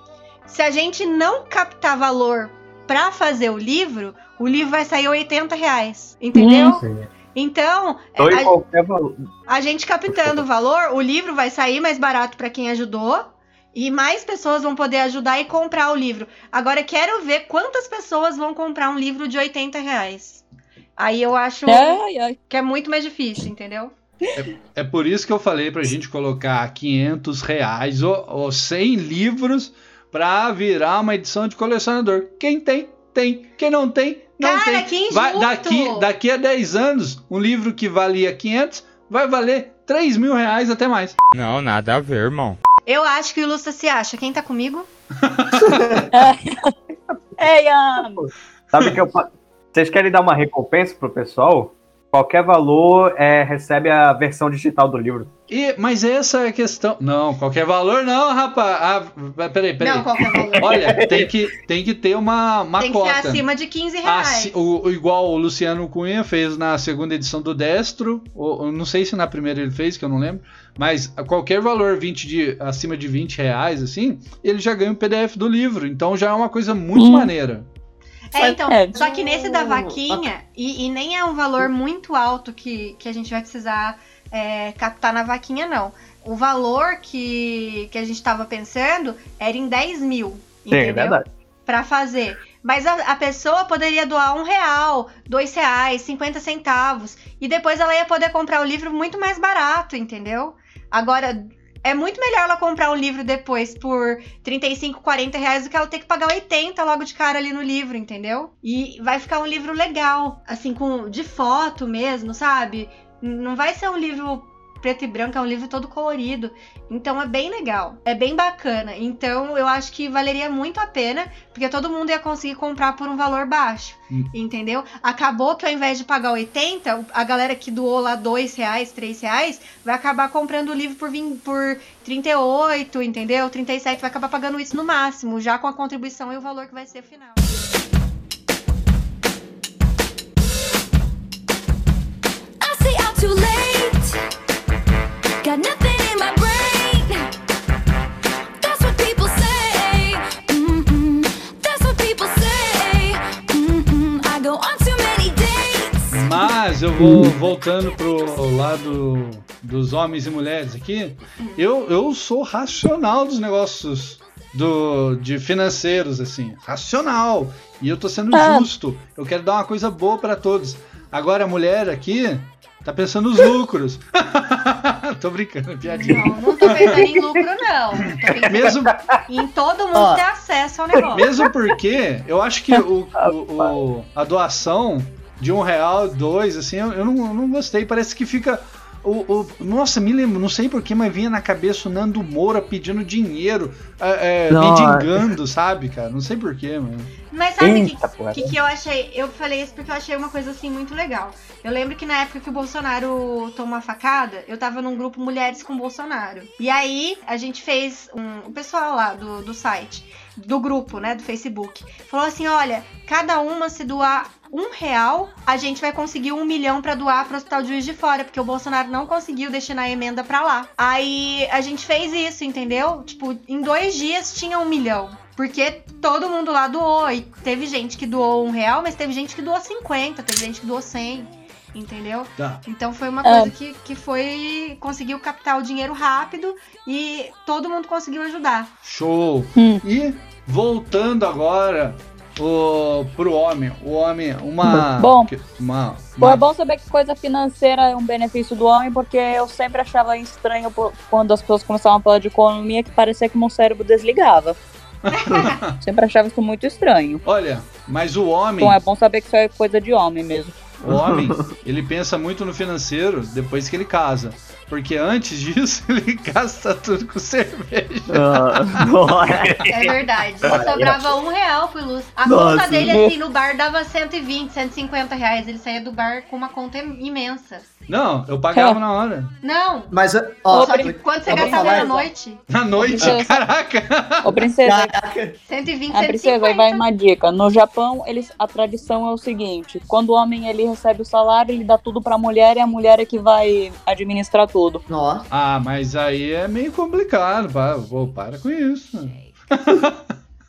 S2: Se a gente não captar valor pra fazer o livro, o livro vai sair 80 reais. Entendeu? Então, a- a gente captando o valor, o livro vai sair mais barato para quem ajudou e mais pessoas vão poder ajudar e comprar o livro. Agora quero ver quantas pessoas vão comprar um livro de 80 reais. Aí eu acho que é muito mais difícil, entendeu?
S1: É por isso que eu falei pra gente colocar 500 reais ou, ou 100 livros pra virar uma edição de colecionador. Quem tem, tem. Quem não tem, não
S2: Cara,
S1: tem.
S2: que injusto!
S1: Vai- daqui, daqui a 10 anos, um livro que valia 500 vai valer 3 mil reais até mais.
S11: Não, nada a ver, irmão.
S2: Eu acho que o Ilustra se acha. Quem tá comigo?
S4: Ei, Ian.
S5: Sabe que eu. Vocês querem dar uma recompensa pro pessoal? Qualquer valor é, recebe a versão digital do livro.
S1: E, mas essa é a questão. Não, qualquer valor não, rapaz. Ah, peraí, peraí.
S2: Não, qualquer valor.
S1: Olha, tem que, tem que ter uma, uma
S2: Tem que
S1: cota.
S2: ser acima de 15 reais.
S1: Assim, o, o- igual o Luciano Cunha fez na segunda edição do Destro, ou, não sei se na primeira ele fez, que eu não lembro, mas qualquer valor 20 de, acima de 20 reais, assim, ele já ganha o PDF do livro, então já é uma coisa muito
S4: Hum.
S1: maneira.
S2: É, então,
S4: É.
S2: só que nesse da vaquinha, e, e nem é um valor muito alto que, que a gente vai precisar é, captar na vaquinha, não. O valor que, que a gente tava pensando era em 10 mil,
S5: Sim, é
S2: entendeu?
S5: verdade.
S2: Pra fazer. Mas a, a pessoa poderia doar um real, dois reais, 50 centavos. E depois ela ia poder comprar o livro muito mais barato, entendeu? Agora, é muito melhor ela comprar um livro depois por 35, 40 reais do que ela ter que pagar 80 logo de cara ali no livro, entendeu? E vai ficar um livro legal, assim, com de foto mesmo, sabe? Não vai ser um livro preto e branco, é um livro todo colorido. Então é bem legal, é bem bacana. Então eu acho que valeria muito a pena, porque todo mundo ia conseguir comprar por um valor baixo,
S1: Hum.
S2: entendeu? Acabou que ao invés de pagar 80, a galera que doou lá 2 reais, 3 reais, vai acabar comprando o livro por, 20, por 38, entendeu? 37, vai acabar pagando isso no máximo, já com a contribuição e o valor que vai ser final.
S7: Too late.
S1: Mas eu vou voltando pro lado dos homens e mulheres aqui. Eu, eu sou racional dos negócios do, de financeiros, assim. Racional. E eu tô sendo
S4: Ah.
S1: justo. Eu quero dar uma coisa boa pra todos. Agora a mulher aqui tá pensando nos lucros. tô brincando, piadinha.
S2: Não, não tô pensando em lucro, não. Tô pensando
S1: Mesmo,
S2: em todo mundo
S3: Ó.
S2: ter acesso ao negócio.
S1: Mesmo porque eu acho que o, o- o- a doação de um real, dois, assim, eu, eu não, eu não gostei. Parece que fica. O, o- nossa, me lembro, não sei porquê, mas vinha na cabeça o Nando Moura pedindo dinheiro, é, é, mendigando, sabe, cara? Não sei porquê, mano.
S2: Mas sabe o que, que, que eu achei? Eu falei isso porque eu achei uma coisa assim muito legal. Eu lembro que na época que o Bolsonaro tomou a facada, eu tava num grupo Mulheres com Bolsonaro. E aí a gente fez um. O pessoal lá do, do site, do grupo, né, do Facebook, falou assim: olha, cada uma se doar um real, a gente vai conseguir um milhão pra doar pro Hospital de Juiz de Fora, porque o Bolsonaro não conseguiu destinar a emenda pra lá. Aí a gente fez isso, entendeu? Tipo, em dois dias tinha um milhão. Porque todo mundo lá doou. E teve gente que doou um real, mas teve gente que doou 50, teve gente que doou 100. Entendeu?
S1: Tá.
S2: Então foi uma
S4: É.
S2: coisa que, que foi. Conseguiu captar o dinheiro rápido e todo mundo conseguiu ajudar.
S1: Show!
S4: Hum.
S1: E voltando agora o, pro homem. O homem, uma.
S4: Bom.
S1: Uma,
S4: Bom,
S1: uma-
S4: é bom saber que coisa financeira é um benefício do homem, porque eu sempre achava estranho quando as pessoas começavam a falar de economia que parecia que meu cérebro desligava. sempre achava isso muito estranho.
S1: Olha, mas o homem.
S4: Então é bom saber que isso é coisa de homem mesmo.
S1: O homem, ele pensa muito no financeiro depois que ele casa. Porque antes disso, ele gasta tudo com cerveja.
S5: Ah.
S2: É verdade. Sobrava um real pro Luz. A
S3: Nossa.
S2: conta dele, assim, no bar dava 120, 150 reais. Ele saía do bar com uma conta imensa.
S1: Não, eu pagava na hora.
S2: Não.
S3: Mas, ó,
S4: Ô,
S3: sabe,
S2: Quanto você gastava na noite?
S1: Na noite, caraca.
S4: Ô, princesa,
S3: Caraca.
S2: 120,
S4: a princesa, aí
S2: 150.
S4: vai uma dica. No Japão, eles, a tradição é o seguinte: quando o homem ele recebe o salário, ele dá tudo pra mulher e a mulher é que vai administrar tudo.
S3: Ó,
S1: Ah, mas aí é meio complicado. Pô, para com isso.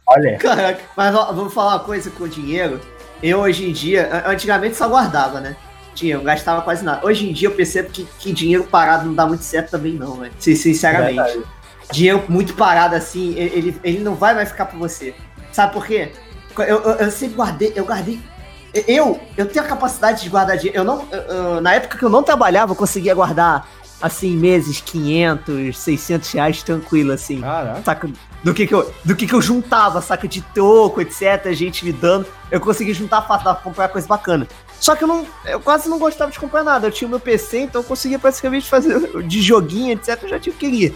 S5: Olha.
S3: Caraca, mas ó, vou falar uma coisa com o dinheiro. Eu hoje em dia, antigamente só guardava, né? Dinheiro, não gastava quase nada. Hoje em dia eu percebo que, que dinheiro parado não dá muito certo também, não, velho. Sin- Sinceramente.
S5: Verdade.
S3: Dinheiro muito parado assim, ele, ele, ele não vai mais ficar pra você. Sabe por quê? Eu, eu, eu sempre guardei, eu guardei. Eu, eu tenho a capacidade de guardar dinheiro. Eu não, eu- eu- na época que eu não trabalhava, eu conseguia guardar, assim, meses, 500, 600 reais tranquilo, assim
S1: Caraca.
S3: saca? Do que que eu, do que que eu juntava, saca? De troco, etc, gente me dando. Eu consegui juntar fácil, dava pra comprar coisa bacana. Só que eu não, eu quase não gostava de comprar nada. Eu tinha o meu PC, então eu conseguia praticamente fazer de joguinho, etc, eu já tinha o que queria.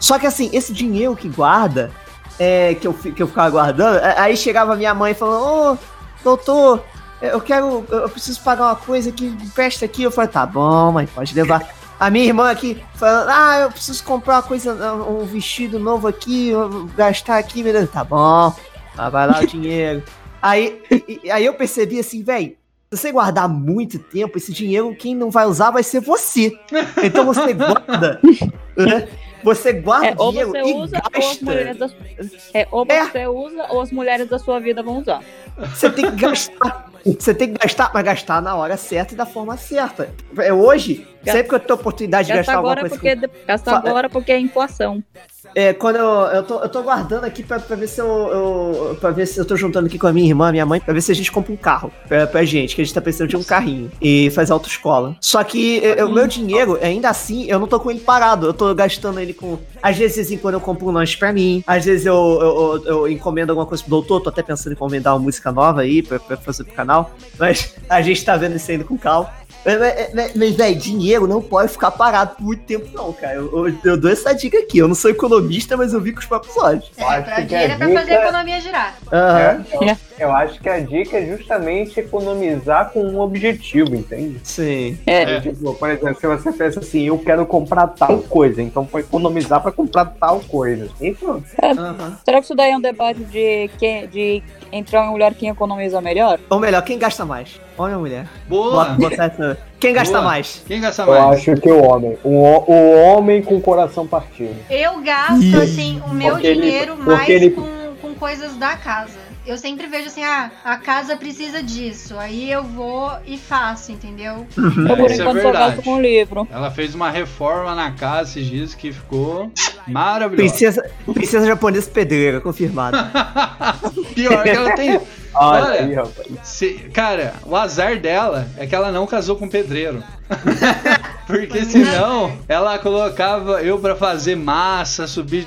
S3: Só que assim, esse dinheiro que guarda, é, que, eu, que eu ficava guardando, aí chegava minha mãe falando, ô, doutor, eu quero, eu preciso pagar uma coisa aqui, presta aqui. Eu falei, tá bom, mãe, pode levar. A minha irmã aqui falando, ah, eu preciso comprar uma coisa, um vestido novo aqui, gastar aqui, meu Deus. Tá bom, vai lá o dinheiro. Aí, e- e- aí eu percebi assim, velho, se você guardar muito tempo, esse dinheiro, quem não vai usar vai ser você. Então você guarda, né? Você guarda
S4: É, ou
S3: dinheiro
S4: você
S3: e
S4: usa, ou as
S3: gasta.
S4: mulheres da, é, ou
S3: É.
S4: você usa, ou as mulheres da sua vida vão usar.
S3: Você tem que gastar. Você tem que gastar, mas gastar na hora certa e da forma certa. É hoje, sempre que eu tenho oportunidade de
S4: Gasta
S3: gastar alguma
S4: agora,
S3: coisa.
S4: porque, gasta agora porque é inflação.
S3: É, quando eu, eu, tô, eu tô guardando aqui pra, pra ver se eu, eu. pra ver se eu tô juntando aqui com a minha irmã, minha mãe, pra ver se a gente compra um carro pra, pra gente, que a gente tá precisando de um carrinho. E faz autoescola. Só que o meu dinheiro, ainda assim, eu não tô com ele parado. Eu tô gastando ele com. Às vezes, em quando, eu compro um lanche pra mim. Às vezes eu, eu, eu, eu encomendo alguma coisa pro doutor. Tô até pensando em encomendar uma música nova aí pra, pra fazer pro canal. Mas a gente tá vendo isso ainda com calma. Mas, mas, mas, velho, dinheiro não pode ficar parado por muito tempo, não, cara. Eu, eu, eu dou essa dica aqui. Eu não sou economista, mas eu vi com os próprios olhos.
S2: É,
S5: acho
S2: pra
S5: que
S2: dinheiro é pra fazer a
S5: dica-
S2: economia girar.
S3: Aham.
S5: É, eu, eu acho que a dica é justamente economizar com um objetivo, entende?
S3: Sim.
S4: É.
S5: Tipo, por exemplo, se você pensa assim, eu quero comprar tal coisa, então vou economizar pra comprar tal coisa. E pronto.
S3: Aham.
S4: Será que isso daí é um debate de, quem, de entre e mulher quem economiza melhor?
S3: Ou melhor, quem gasta mais? Homem ou mulher?
S1: Boa!
S3: Bota, bota essa. Quem gasta
S1: Boa.
S3: mais?
S1: Quem gasta
S5: Eu
S1: mais?
S5: acho que o homem. O, o homem com o coração partido.
S2: Eu gasto,
S3: Ih.
S2: assim, o meu
S5: Porque ele-
S2: dinheiro
S5: porque
S2: mais
S5: ele-
S2: com, com coisas da casa. Eu sempre vejo assim, ah, a casa precisa disso. Aí eu vou e faço, entendeu?
S4: Eu, por
S1: Isso é
S4: enquanto, só
S1: verdade.
S4: gasto com livro.
S1: Ela fez uma reforma na casa esses dias que ficou maravilhosa.
S3: Princesa, princesa japonesa pedreira, confirmado.
S1: Pior que ela tem.
S5: Olha
S1: Olha,
S5: aí, rapaz.
S1: Se- cara, o azar dela é que ela não casou com pedreiro. Porque senão ela colocava eu pra fazer massa, subir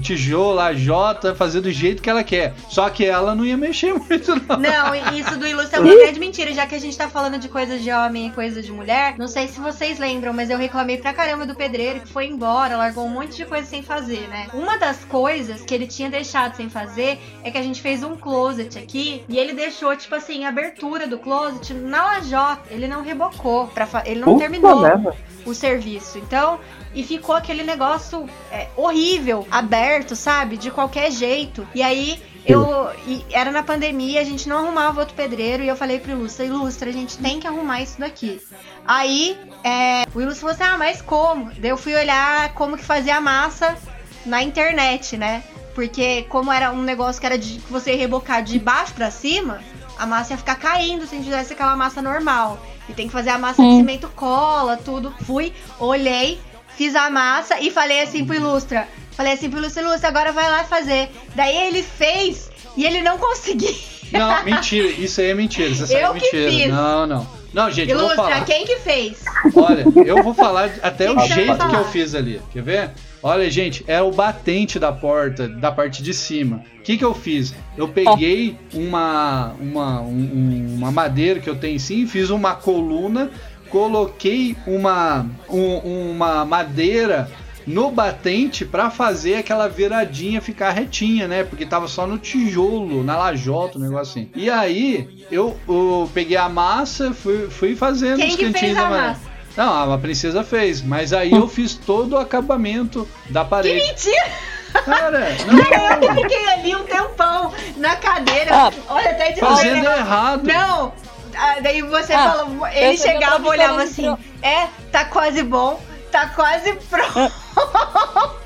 S1: tijolo, lajota, fazer do jeito que ela quer. Só que ela não ia mexer muito, não.
S2: Não, isso do ilustre é uma grande mentira, já que a gente tá falando de coisas de homem e coisas de mulher. Não sei se vocês lembram, mas eu reclamei pra caramba do pedreiro que foi embora, largou um monte de coisa sem fazer, né? Uma das coisas que ele tinha deixado sem fazer é que a gente fez um closet aqui e ele deixou, tipo assim, a abertura do closet na lajota. Ele não rebocou, pra fa- ele não
S5: Puta
S2: terminou
S5: merda.
S2: O serviço. Então, e ficou aquele negócio é, horrível, aberto, sabe? De qualquer jeito. E aí. Eu, e era na pandemia, a gente não arrumava outro pedreiro e eu falei pro Ilustra, Ilustra, a gente tem que arrumar isso daqui. Aí, é, o Ilustra falou assim, ah, mas como? Daí eu fui olhar como que fazia a massa na internet, né? Porque como era um negócio que era de você rebocar de baixo pra cima, a massa ia ficar caindo se a gente fizesse aquela massa normal. E tem que fazer a massa de
S4: Hum.
S2: cimento cola, tudo. Fui, olhei, fiz a massa e falei assim pro Ilustra. Falei assim pro Ilustra, Ilustra, agora vai lá fazer. Daí ele fez e ele não conseguiu.
S1: Não, mentira. Isso aí é mentira. Isso aí é
S2: Eu que
S1: mentira.
S2: fiz.
S1: Não, não. Não, gente, eu vou
S2: Ilustra,
S1: falar.
S2: quem que fez?
S1: Olha, eu vou falar até
S2: Quem
S1: o jeito que eu fiz ali. Quer ver? Olha, gente, é o batente da porta, da parte de cima. O que, que eu fiz? Eu peguei uma, uma, um- uma madeira que eu tenho sim, fiz uma coluna, coloquei uma, um- uma madeira no batente pra fazer aquela viradinha ficar retinha, né? Porque tava só no tijolo, na lajota, um negócio assim. E aí, eu, eu peguei a massa, fui, fui fazendo
S2: Quem
S1: os
S2: que
S1: cantinhos
S2: fez
S1: da
S2: a
S1: madeira.
S2: massa?
S1: Não, a princesa fez, mas aí eu fiz todo o acabamento da
S2: Que
S1: parede.
S2: mentira!
S1: Cara,
S2: Eu que
S1: não,
S2: fiquei ali um tempão na cadeira.
S4: Ah,
S2: Olha, até de
S1: fazendo errado.
S2: Não! Ah, daí você
S4: Ah,
S2: falou, ele
S4: é
S2: chegava e olhava assim, é, tá quase bom, tá quase pronto.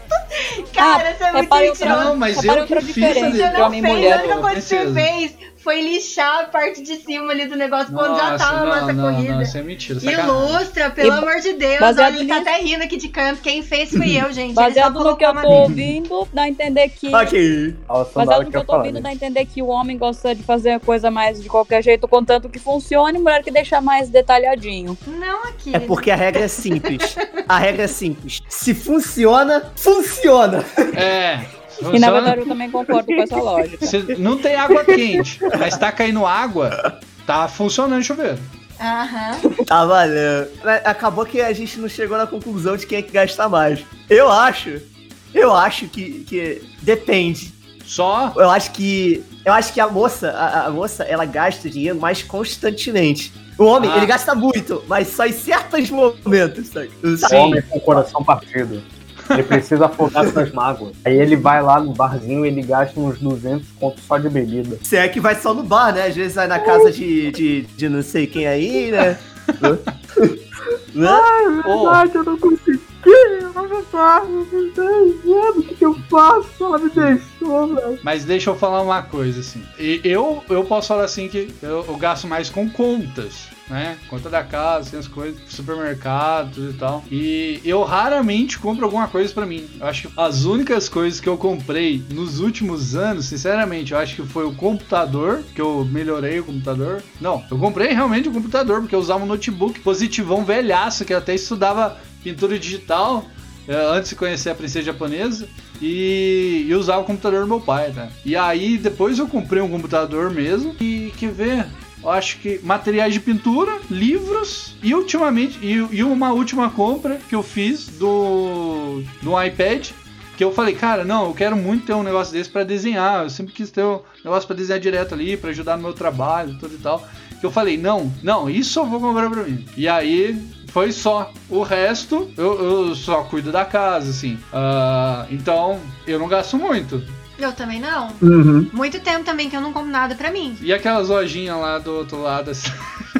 S2: Cara,
S4: Ah,
S2: você é muito mentiroso.
S1: Não, mas eu que fiz.
S2: Você não fez, a única coisa que você
S1: princesa.
S2: fez foi lixar a parte de cima ali do negócio quando já
S1: Nossa,
S2: tava a
S1: não,
S2: massa
S1: não,
S2: corrida.
S1: não, isso é mentira. sacanagem.
S2: Ilustra, pelo
S4: E
S2: amor de Deus. Olha, ele tá até rindo aqui de canto. Quem fez fui eu, gente.
S4: Baseado no que eu tô ouvindo, dá a entender que.
S3: ok.
S5: Nossa,
S4: Baseado no que eu tô
S5: falar,
S4: ouvindo,
S5: né?
S4: dá a entender que o homem gosta de fazer a coisa mais de qualquer jeito, contanto que funcione, mulher que deixa mais detalhadinho.
S2: Não aqui.
S3: É porque a regra é simples. A regra é simples. Se funciona, funciona.
S1: É.
S4: E na verdade eu também concordo com essa lógica.
S1: Se não tem água quente, mas tá caindo água, tá funcionando o chuveiro.
S2: Aham.
S3: Tá valendo. Mas Acabou que a gente não chegou na conclusão de quem é que gasta mais. Eu acho. Eu acho que, que depende.
S1: Só
S3: Eu acho que. Eu acho que a moça, a, a moça, ela gasta dinheiro mais constantemente. O homem,
S1: Ah.
S3: ele gasta muito, mas só em certos momentos, sabe?
S1: Sim.
S5: Homem com o coração partido. Ele precisa afogar suas mágoas. Aí ele vai lá no barzinho e ele gasta uns 200 contos só de bebida.
S3: Se é que vai só no bar, né? Às vezes vai na casa de, de, de não sei quem aí, né? né?
S1: Ô,
S5: eu não consegui, eu não faço, o que, que eu faço? Ela me deixou, velho.
S1: Mas deixa eu falar uma coisa, assim. Eu, eu posso falar assim que eu, eu gasto mais com contas, né? Conta da casa, assim, as coisas, supermercado e tal. E eu raramente compro alguma coisa pra mim. Eu acho que as únicas coisas que eu comprei nos últimos anos, sinceramente, eu acho que foi o computador, que eu melhorei o computador. Não, eu comprei realmente o computador, porque eu usava um notebook positivão velhaço, que até estudava pintura digital. é, antes de conhecer a princesa japonesa e, e usava o computador do meu pai, tá? E aí depois eu comprei um computador mesmo e que ver eu acho que materiais de pintura, livros e ultimamente e, e uma última compra que eu fiz do do iPad que eu falei, cara, não, eu quero muito ter um negócio desse pra desenhar. Eu sempre quis ter um negócio pra desenhar direto ali, pra ajudar no meu trabalho, tudo e tal. Que eu falei, não, não, isso eu vou comprar pra mim. E aí foi só. O resto eu, eu só cuido da casa, assim. Ah, então eu não gasto muito.
S2: Eu também não.
S3: Uhum.
S2: Muito tempo também que eu não compro nada pra mim.
S1: E aquelas lojinhas lá do outro lado, assim.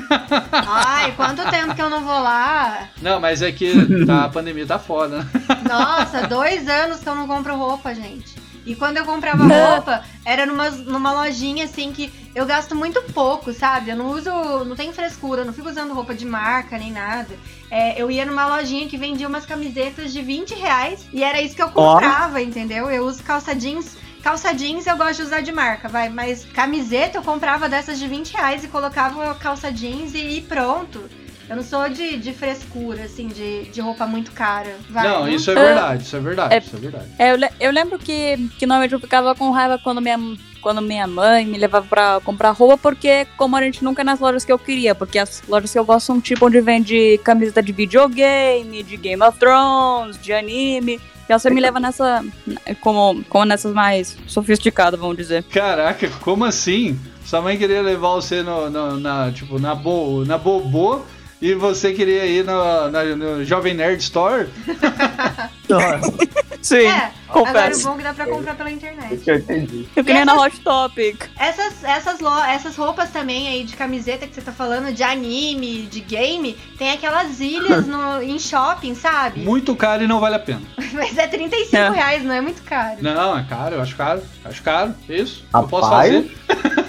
S2: Ai, quanto tempo que eu não vou lá?
S1: Não, mas é que tá, a pandemia tá foda, né?
S2: Nossa, dois anos que eu não compro roupa, gente. E quando eu comprava roupa, era numa, numa lojinha assim que eu gasto muito pouco, sabe? Eu não uso, não tenho frescura, não fico usando roupa de marca nem nada. É, eu ia numa lojinha que vendia umas camisetas de 20 reais e era isso que eu comprava, entendeu? Eu uso calça jeans. Calça jeans eu gosto de usar de marca, vai, mas camiseta eu comprava dessas de 20 reais e colocava calça jeans e, e pronto. Eu não sou de, de frescura, assim, de, de roupa muito cara. Vai,
S1: Não, isso é
S4: Ah.
S1: verdade, isso é verdade,
S4: É-
S1: isso é verdade.
S4: É, eu, le- eu lembro que, que normalmente eu ficava com raiva quando minha, quando minha mãe me levava pra comprar roupa, porque como a gente nunca é nas lojas que eu queria, porque as lojas que eu gosto são tipo onde vende camiseta de videogame, de Game of Thrones, de anime. E ela me leva nessa. Como, como nessas mais sofisticadas, vamos dizer.
S1: Caraca, como assim? Sua mãe queria levar você no, no- na, tipo, na, bo, na Bobô e você queria ir no, na- no Jovem Nerd Store?
S4: Sim,
S2: É, agora o
S4: confesso.
S2: bom é que dá pra comprar pela internet.
S5: Eu entendi.
S4: Eu queria ir na Hot Topic.
S2: Essas, essas, lo- essas roupas também aí de camiseta que você tá falando, de anime, de game, tem aquelas ilhas no, em shopping, sabe?
S1: Muito caro e não vale a pena.
S2: Mas é 35
S4: É.
S2: reais, não é muito caro.
S1: Não, é caro, eu acho caro. Acho caro, isso. eu posso
S5: Rapaz.
S1: fazer.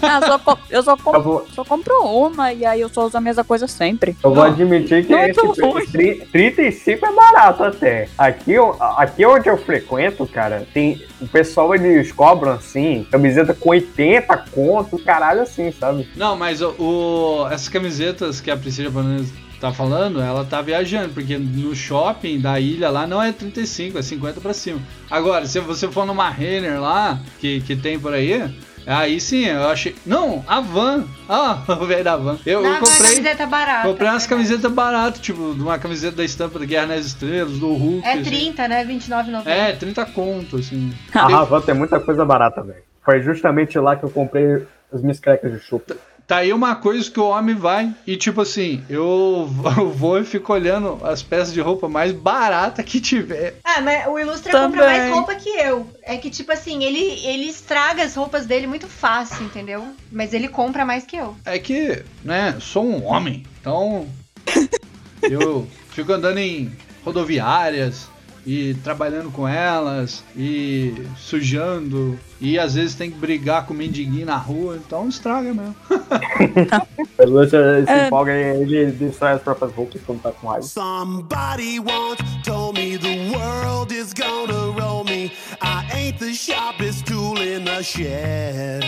S4: Ah, eu só, eu só, com-
S5: Eu vou,
S4: só compro uma e aí eu só uso a mesma coisa sempre.
S5: eu vou. Admitir que
S4: Não é
S5: esse
S4: tão ruim.
S5: tri- 35 é barato até. Aqui, eu- aqui onde eu frequento, cara, tem. O pessoal eles cobram assim, camiseta com 80 conto, caralho, assim, sabe?
S1: Não, mas o, o- essas camisetas que a Priscila Banana tá falando, ela tá viajando, porque no shopping da ilha lá não é 35, é 50 pra cima. Agora, se você for numa Renner lá, que, que tem por aí, aí sim, eu achei. Não, a van. Ah, o velho da van. Eu, eu
S2: Não,
S1: comprei.
S2: camiseta barata.
S1: Comprei umas
S2: é
S1: camisetas baratas, tipo, de uma camiseta da estampa da Guerra nas Estrelas, do Hulk.
S2: É
S1: assim.
S2: 30, né? 29,90.
S1: É, 30 conto, assim.
S5: A Ravan tem muita coisa barata, velho. Foi justamente lá que eu comprei as minhas crecas de chupa.
S1: Tá aí uma coisa que o homem vai e tipo assim, eu eu vou e fico olhando as peças de roupa mais barata que tiver.
S2: Ah, mas o Ilustra
S4: Também.
S2: compra mais roupa que eu. É que, tipo assim, ele, ele estraga as roupas dele muito fácil, entendeu? Mas ele compra mais que eu.
S1: É que, né, sou um homem, então eu fico andando em rodoviárias e trabalhando com elas e sujando e às vezes tem que brigar com o mendiguinho na rua, então estraga mesmo.
S5: O Lúcio se
S4: É.
S5: empolga e ele destrói as próprias roupas quando tá com raiva.
S7: Somebody once told me the world is gonna roll me. I ain't the sharpest tool in the shed.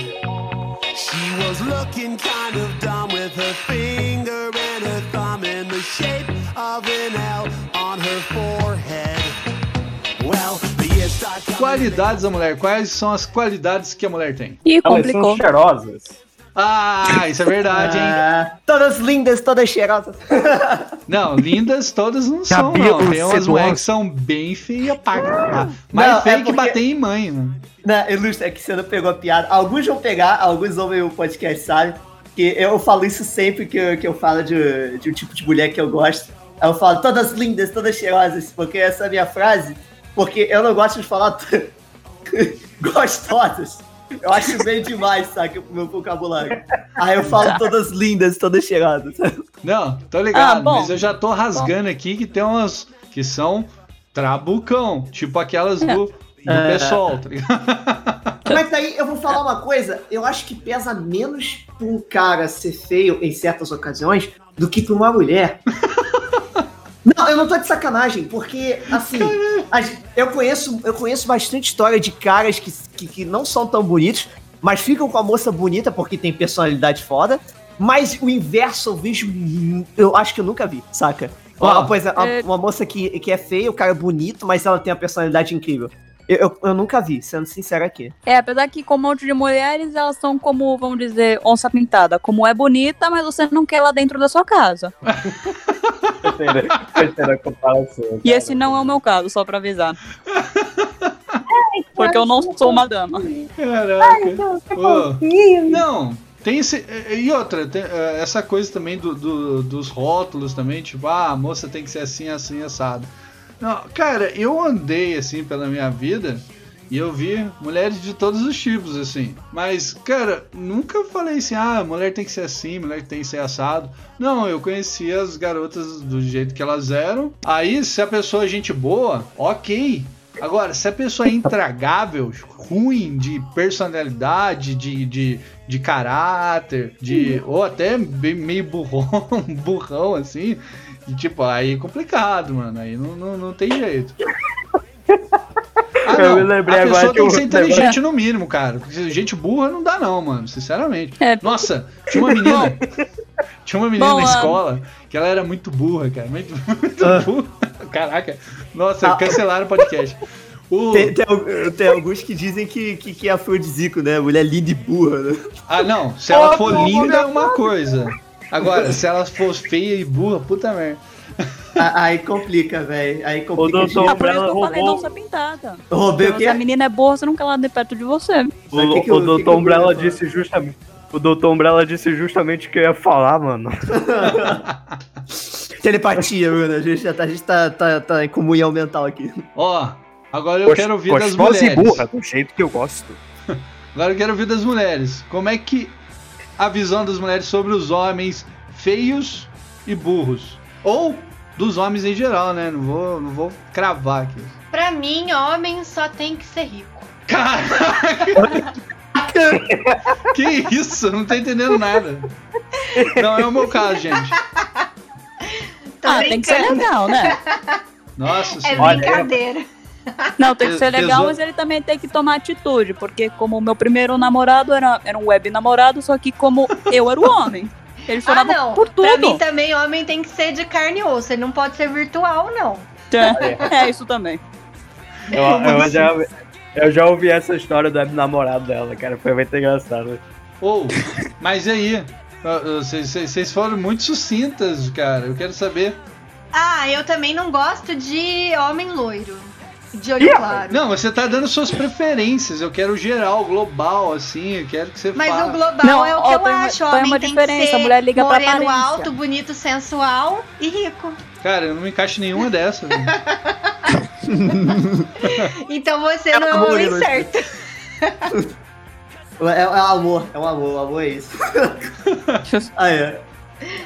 S7: She was looking kind of dumb with her finger and her thumb in the shape of an L on her forehead.
S1: Qualidades da mulher, quais são as qualidades que a mulher tem?
S5: Elas
S4: complicou.
S5: são cheirosas.
S1: Ah, isso é verdade, hein?
S3: Ah, todas lindas, todas cheirosas.
S1: Não, lindas todas não são,
S5: Cabelo
S1: não. Tem umas mulheres que são bem feias pra cá. Mais
S3: Não, é
S1: feia que
S3: porque-
S1: bater em mãe, mano.
S3: Não, Ilustra, é que você não pegou a piada. Alguns vão pegar, alguns ouvem o podcast, sabe? Que eu falo isso sempre que eu, que eu falo de, de um tipo de mulher que eu gosto. Eu falo todas lindas, todas cheirosas, porque essa é a minha frase. Porque eu não gosto de falar gostosas. Eu acho bem demais, sabe, o meu vocabulário. Aí eu falo todas lindas, todas cheirosas.
S1: Não, tô ligado,
S4: Ah, bom.
S1: mas eu já tô rasgando aqui que tem umas que são trabucão, tipo aquelas do, do
S3: É.
S1: pessoal, tá ligado?
S3: Mas daí eu vou falar uma coisa, eu acho que pesa menos pra um cara ser feio em certas ocasiões do que pra uma mulher. Não, eu não tô de sacanagem, porque, assim, as- eu, conheço, eu conheço bastante história de caras que, que, que não são tão bonitos, mas ficam com a moça bonita porque tem personalidade foda. Mas o inverso eu vejo. Eu acho que eu nunca vi, saca? Uma, pois é, uma,
S4: é-
S3: uma moça que, que é feia, o cara é bonito, mas ela tem uma personalidade incrível. Eu, eu, eu nunca vi, sendo sincero aqui.
S4: É, apesar que com um monte de mulheres, elas são como, vamos dizer, onça pintada. Como é bonita, mas você não quer lá dentro da sua casa. E esse não é o meu caso, só pra avisar. Porque eu não sou uma dama.
S1: Caraca. Ô, não, tem esse. E outra, tem, essa coisa também do, do- dos rótulos também, tipo, ah, a moça tem que ser assim, assim, assado. Não, cara, eu andei assim pela minha vida e eu vi mulheres de todos os tipos, assim. Mas, cara, nunca falei assim, ah, mulher tem que ser assim, mulher tem que ser assado. Não, eu conhecia as garotas do jeito que elas eram. Aí, se a pessoa é gente boa, ok. Agora, se a pessoa é intragável, ruim de personalidade, de, de, de caráter, de. ou até meio burrão, burrão assim, e, tipo, aí é complicado, mano. Aí não, não, não tem jeito. Ah,
S5: Eu me lembrei
S1: a
S5: agora
S1: pessoa
S5: que
S1: tem que ser inteligente no mínimo, cara. Porque gente burra não dá, não, mano. Sinceramente. Nossa, tinha uma menina. tinha uma menina
S4: Bom,
S1: na
S4: ah,
S1: escola que ela era muito burra, cara. Muito, muito
S3: Ah.
S1: burra. Caraca. Nossa, cancelaram o podcast. O-
S3: Tem, tem, tem alguns que dizem que, que, que é afrodisíaco, né? Mulher linda e burra, né?
S1: Ah, não. Se ela
S3: Oh,
S1: for linda é uma coisa. Agora, se ela for feia e burra, puta merda.
S3: Aí complica, velho. Aí complica.
S5: doutor
S3: de-
S4: Ah, por isso que eu falei onça pintada.
S3: Roubei o quê?
S4: se a menina é boa, você não quer ela de perto de você.
S5: O,
S3: Mas que que
S5: o
S3: o- o
S5: Umbrella disse justamente. O Dr. Umbrella disse justamente o que eu ia falar, mano.
S3: Telepatia, Bruno. A gente, já tá, a gente tá, tá, tá em comunhão mental aqui.
S1: Ó, agora eu quero ouvir das
S5: Gostosa e
S1: mulheres.
S5: burra, do jeito que eu gosto.
S1: Agora eu quero ouvir das mulheres. Como é que a visão das mulheres sobre os homens feios e burros? Ou dos homens em geral, né? Não vou, não vou cravar aqui.
S2: Pra mim, homem só tem que ser rico.
S1: Que isso? Não tô entendendo nada. Não é o meu caso, gente.
S2: Tô
S4: ah, tem que ser
S2: brincando.
S4: legal, né?
S1: Nossa
S2: É
S1: senhora.
S2: brincadeira.
S4: Não, tem que ser legal, mas ele também tem que tomar atitude. Porque como o meu primeiro namorado era, era um web namorado, só que como eu era o homem. Ele
S2: Ah,
S4: chorava
S2: não.
S4: por tudo.
S2: Pra mim também, homem tem que ser de carne e osso. Ele não pode ser virtual, não.
S4: É, é isso também.
S5: Eu, eu já, eu já ouvi essa história do namorado dela, cara. Foi muito engraçado.
S1: Ou, mas e aí? Ah, ah, Vocês vocês foram muito sucintas, cara. Eu quero saber.
S2: Ah, eu também não gosto de homem loiro. De olho claro.
S1: Não, você tá dando suas preferências. Eu quero geral, global, assim. Eu quero que você
S2: Mas
S1: fale.
S2: o global
S4: Não,
S2: é o
S4: ó,
S2: que eu
S4: tem
S2: acho.
S4: tem
S2: Homem
S4: uma
S2: tem
S4: diferença,
S2: que ser
S4: a mulher liga pra
S2: moreno
S4: aparência.
S2: alto, bonito, sensual e rico.
S1: Cara, eu não me encaixo em nenhuma dessas.
S2: Então você não é o homem certo.
S3: É, é o amor, é o amor, o amor é isso. ah, é.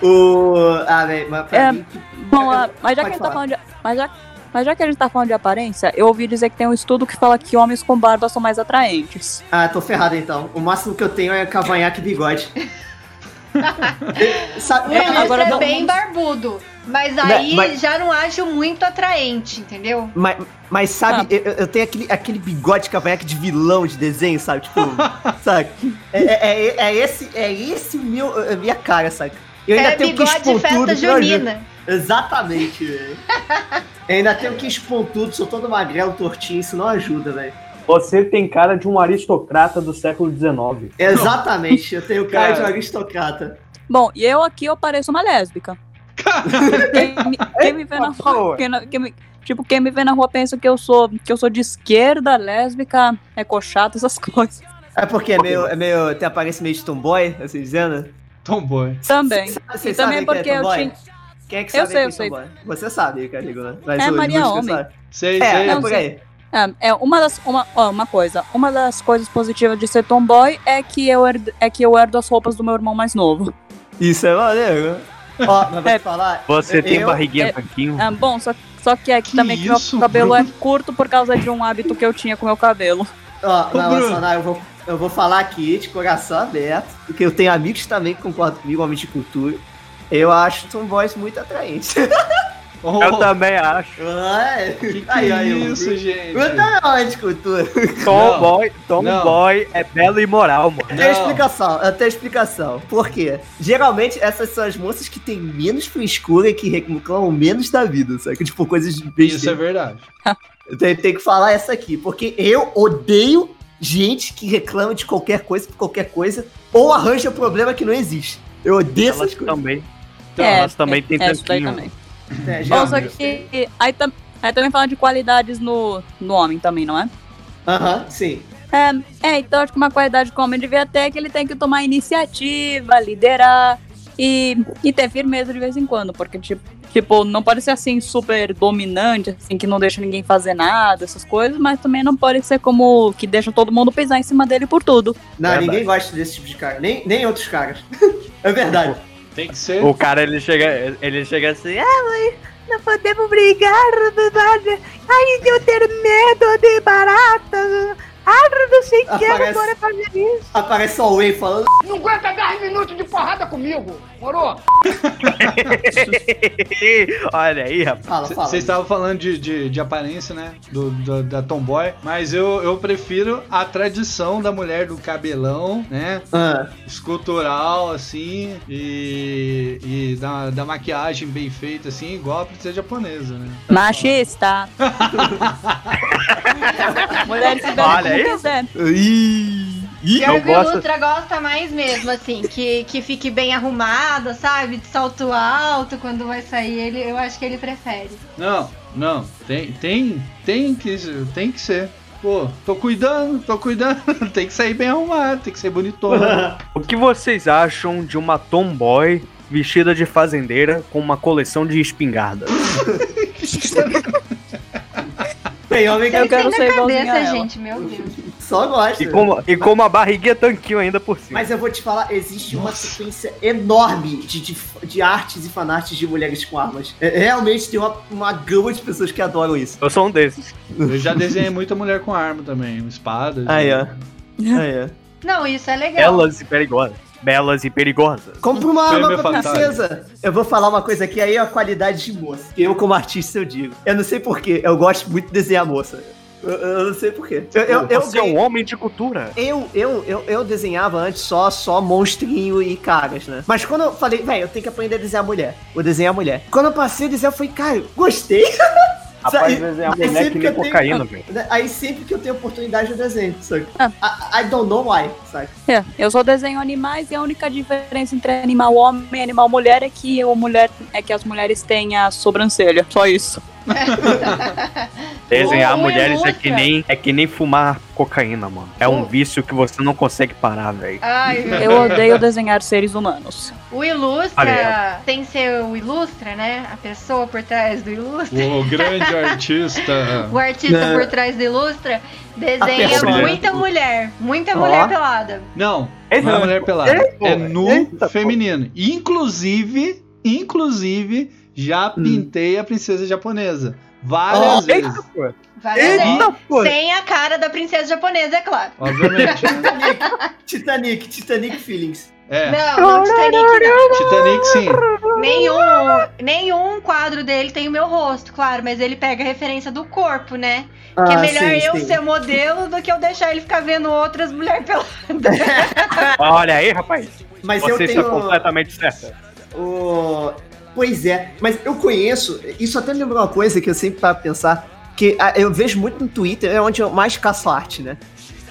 S3: O. Ah, velho, mas pra
S4: É,
S3: mim.
S4: Bom, ah, mas já que a gente tá falando de. Mas já, mas já que a gente tá falando de aparência, eu ouvi dizer que tem um estudo que fala que homens com barba são mais atraentes.
S3: Ah, tô ferrado então. O máximo que eu tenho é cavanhaque e bigode. Sabe,
S2: Ele
S4: Agora
S2: é bem barbudo. Mas aí
S3: mas-
S2: já não acho muito atraente, entendeu?
S3: Mas, mas sabe,
S4: Ah.
S3: eu, eu tenho aquele, aquele bigode cavanhaque de vilão de desenho, sabe? Tipo, sabe? É, é, é, é esse, é esse o meu, a minha cara, sabe? Eu ainda
S2: É
S3: tenho que
S2: bigode festa
S3: que ajuda.
S2: junina.
S3: Exatamente, velho. Eu ainda tenho que pontudo, sou todo magrelo, tortinho, isso não ajuda, velho.
S5: Você tem cara de um aristocrata do século XIX.
S3: Exatamente, eu tenho cara de um
S1: Cara.
S3: aristocrata.
S4: Bom, e eu aqui eu pareço uma lésbica. Quem, me- quem me vê na
S5: Por favor.
S4: rua. Quem, quem me- tipo, quem me vê na rua pensa que eu sou que eu sou de esquerda, lésbica, ecochata, essas coisas.
S3: É porque é meio, é meio, tem aparência meio de tomboy, assim dizendo?
S1: Tomboy.
S4: Também.
S3: Vocês
S4: E também
S3: sabem
S4: porque
S3: é
S4: eu tinha.
S3: Quem é que
S4: Eu
S3: sabe
S4: sei,
S3: quem
S4: eu
S3: é
S4: sei.
S3: Você sabe, Carigo, né? Mas
S4: É
S3: o
S4: Maria Homem.
S3: sabe.
S1: Sei,
S3: É,
S1: sei.
S3: é
S4: Não,
S3: por
S4: sei.
S3: aí.
S4: É, é uma das uma, ó, uma coisa, uma das coisas positivas de ser tomboy é que eu herdo, é que eu herdo as roupas do meu irmão mais novo.
S3: Isso é maneiro. Ó, mas vou
S4: É.
S3: te falar.
S5: Você tem
S3: eu-
S5: barriguinha
S4: é-
S5: tanquinho.
S4: É, bom, só, só que é que,
S1: Que
S4: também que
S1: isso,
S4: meu cabelo
S1: Bruno?
S4: é curto por causa de um hábito que eu tinha com meu cabelo.
S3: Ó,
S1: Ô,
S3: mas,
S1: Bruno.
S3: Sonar, eu vou, eu vou falar aqui de coração aberto, porque eu tenho amigos também que concordam comigo, homens de cultura. Eu acho tomboys muito atraentes.
S1: Oh,
S5: Eu também acho.
S3: Ai,
S1: que, que
S3: aí,
S1: é
S3: aí,
S1: isso, gente?
S3: Eu também de cultura.
S5: Tomboy, tomboy é belo e moral, mano.
S3: Eu tenho
S1: Não.
S3: explicação, eu tenho explicação. Por quê? Geralmente essas são as moças que têm menos frescura e que reclamam menos da vida, sabe? Tipo, coisas
S1: Isso é verdade.
S3: Eu tenho, tenho que falar essa aqui, porque eu odeio gente que reclama de qualquer coisa por qualquer coisa ou arranja problema que não existe. Eu odeio
S5: Elas
S3: essas coisas.
S5: também.
S4: É,
S5: elas também têm
S4: é, isso daí
S5: tanquinho.
S4: também.
S3: É, já-
S4: Bom, só que aí, tam- aí também fala de qualidades no, no homem também, não é?
S3: Aham, sim.
S4: É, é, então acho que uma qualidade que o homem devia ter é que ele tem que tomar iniciativa, liderar e, e ter firmeza de vez em quando, porque tipo, tipo, não pode ser assim super dominante, assim, que não deixa ninguém fazer nada, essas coisas, mas também não pode ser como que deixa todo mundo pisar em cima dele por tudo.
S3: Não,
S5: Verdade.
S3: ninguém gosta desse tipo de cara. Nem, nem outros caras. é verdade.
S1: Tem que ser.
S5: O cara, ele chega, ele chega assim,
S6: Ah, mãe, não podemos brigar. Ai, eu ter medo de barata. Ah, não sei o que, pode fazer isso.
S3: Aparece só o Wayne falando.
S10: Porrada comigo, morou?
S5: olha aí, rapaz.
S3: Fala, fala.
S1: Vocês estavam falando de, de, de aparência, né? Do, do- da tomboy. Mas eu, eu prefiro a tradição da mulher do cabelão, né?
S3: Ah,
S1: Escultural, assim. E, e da, da maquiagem bem feita, assim, igual a princesa japonesa, né?
S4: Machista! Mulheres se
S5: Olha aí.
S4: como quiser.
S2: Pior
S5: eu
S2: que o gosta mais mesmo, assim, que, que fique bem arrumada, sabe? De salto alto quando vai sair. Ele, eu acho que ele prefere.
S1: Não, não. Tem, tem, tem que, tem que ser. Pô, tô cuidando, tô cuidando. tem que sair bem arrumado, tem que ser bonitona.
S5: O que vocês acham de uma tomboy vestida de fazendeira com uma coleção de espingardas?
S3: tem homem que
S4: Eu quero ser
S2: na
S4: igualzinha a ela.
S2: gente, meu Deus.
S3: Só gosta.
S5: E com, e com uma barriguinha tanquinho ainda por cima.
S3: Mas eu vou te falar, existe uma sequência enorme de, de, de artes e fanarts de mulheres com armas. É, realmente tem uma, uma gama de pessoas que adoram isso.
S5: Eu sou um desses.
S1: Eu já desenhei muita mulher com arma também, espadas.
S3: Aí, ó. Aí, ó.
S2: Não, isso é legal.
S5: Belas e perigosas. Belas e perigosas.
S3: Compra uma arma pra princesa. Eu vou falar uma coisa aqui, aí é a qualidade de moça. Eu, como artista, eu digo. Eu não sei porquê, eu gosto muito de desenhar moça. Eu, eu não sei porquê. Eu, eu, eu,
S5: Você é um homem de cultura.
S3: eu, eu, eu, eu desenhava antes só, só monstrinho e caras, né? Mas quando eu falei, velho, eu tenho que aprender a desenhar mulher. Vou desenhar mulher. Quando eu passei a desenhar, eu falei, cara, gostei.
S5: Rapaz, desenhar
S3: Aí
S5: mulher
S3: sempre
S5: que nem
S3: eu tenho-
S5: cocaína, velho.
S3: Aí sempre que eu tenho oportunidade, eu desenho, sabe?
S4: Ah.
S3: I, I don't know why, sabe?
S4: É, eu só desenho animais e a única diferença entre animal homem e animal mulher é que o mulher é que as mulheres têm a sobrancelha. Só isso.
S5: Desenhar mulheres é que nem é que nem fumar cocaína, mano. É um vício que você não consegue parar, velho.
S4: Eu odeio desenhar seres humanos.
S2: O Ilustra, sem ser o Ilustra, né? A pessoa por trás do Ilustra.
S1: O grande artista.
S2: O artista
S3: Não.
S2: por trás do Ilustra desenha
S3: pessoa.
S2: muita mulher. Muita
S3: Ó.
S2: mulher pelada.
S1: Não,
S5: Esse
S1: não é
S5: é-
S1: mulher pelada.
S5: Eita,
S1: É nu
S5: eita,
S1: feminino. Inclusive, inclusive, já
S5: Hum.
S1: pintei a princesa japonesa. Várias
S3: Ó,
S1: vezes.
S5: Eita, pô.
S2: Várias
S5: Eita, pô.
S2: Sem a cara da princesa japonesa, é claro.
S1: Obviamente.
S3: Titanic, Titanic Feelings.
S1: É.
S2: Não, não Titanic não.
S1: Titanic, sim.
S2: Nenhum, nenhum quadro dele tem o meu rosto, claro, mas ele pega a referência do corpo, né? que é melhor
S3: Ah, sim,
S2: eu
S3: sim.
S2: ser modelo do que eu deixar ele ficar vendo outras mulheres peladas.
S5: Olha aí, rapaz.
S3: Mas eu
S5: Você
S3: tenho.
S5: está completamente certa.
S3: O... Pois é, mas eu conheço, isso até me lembrou uma coisa que eu sempre paro pra pensar, que ah, eu vejo muito no Twitter, é onde eu mais caço arte, né?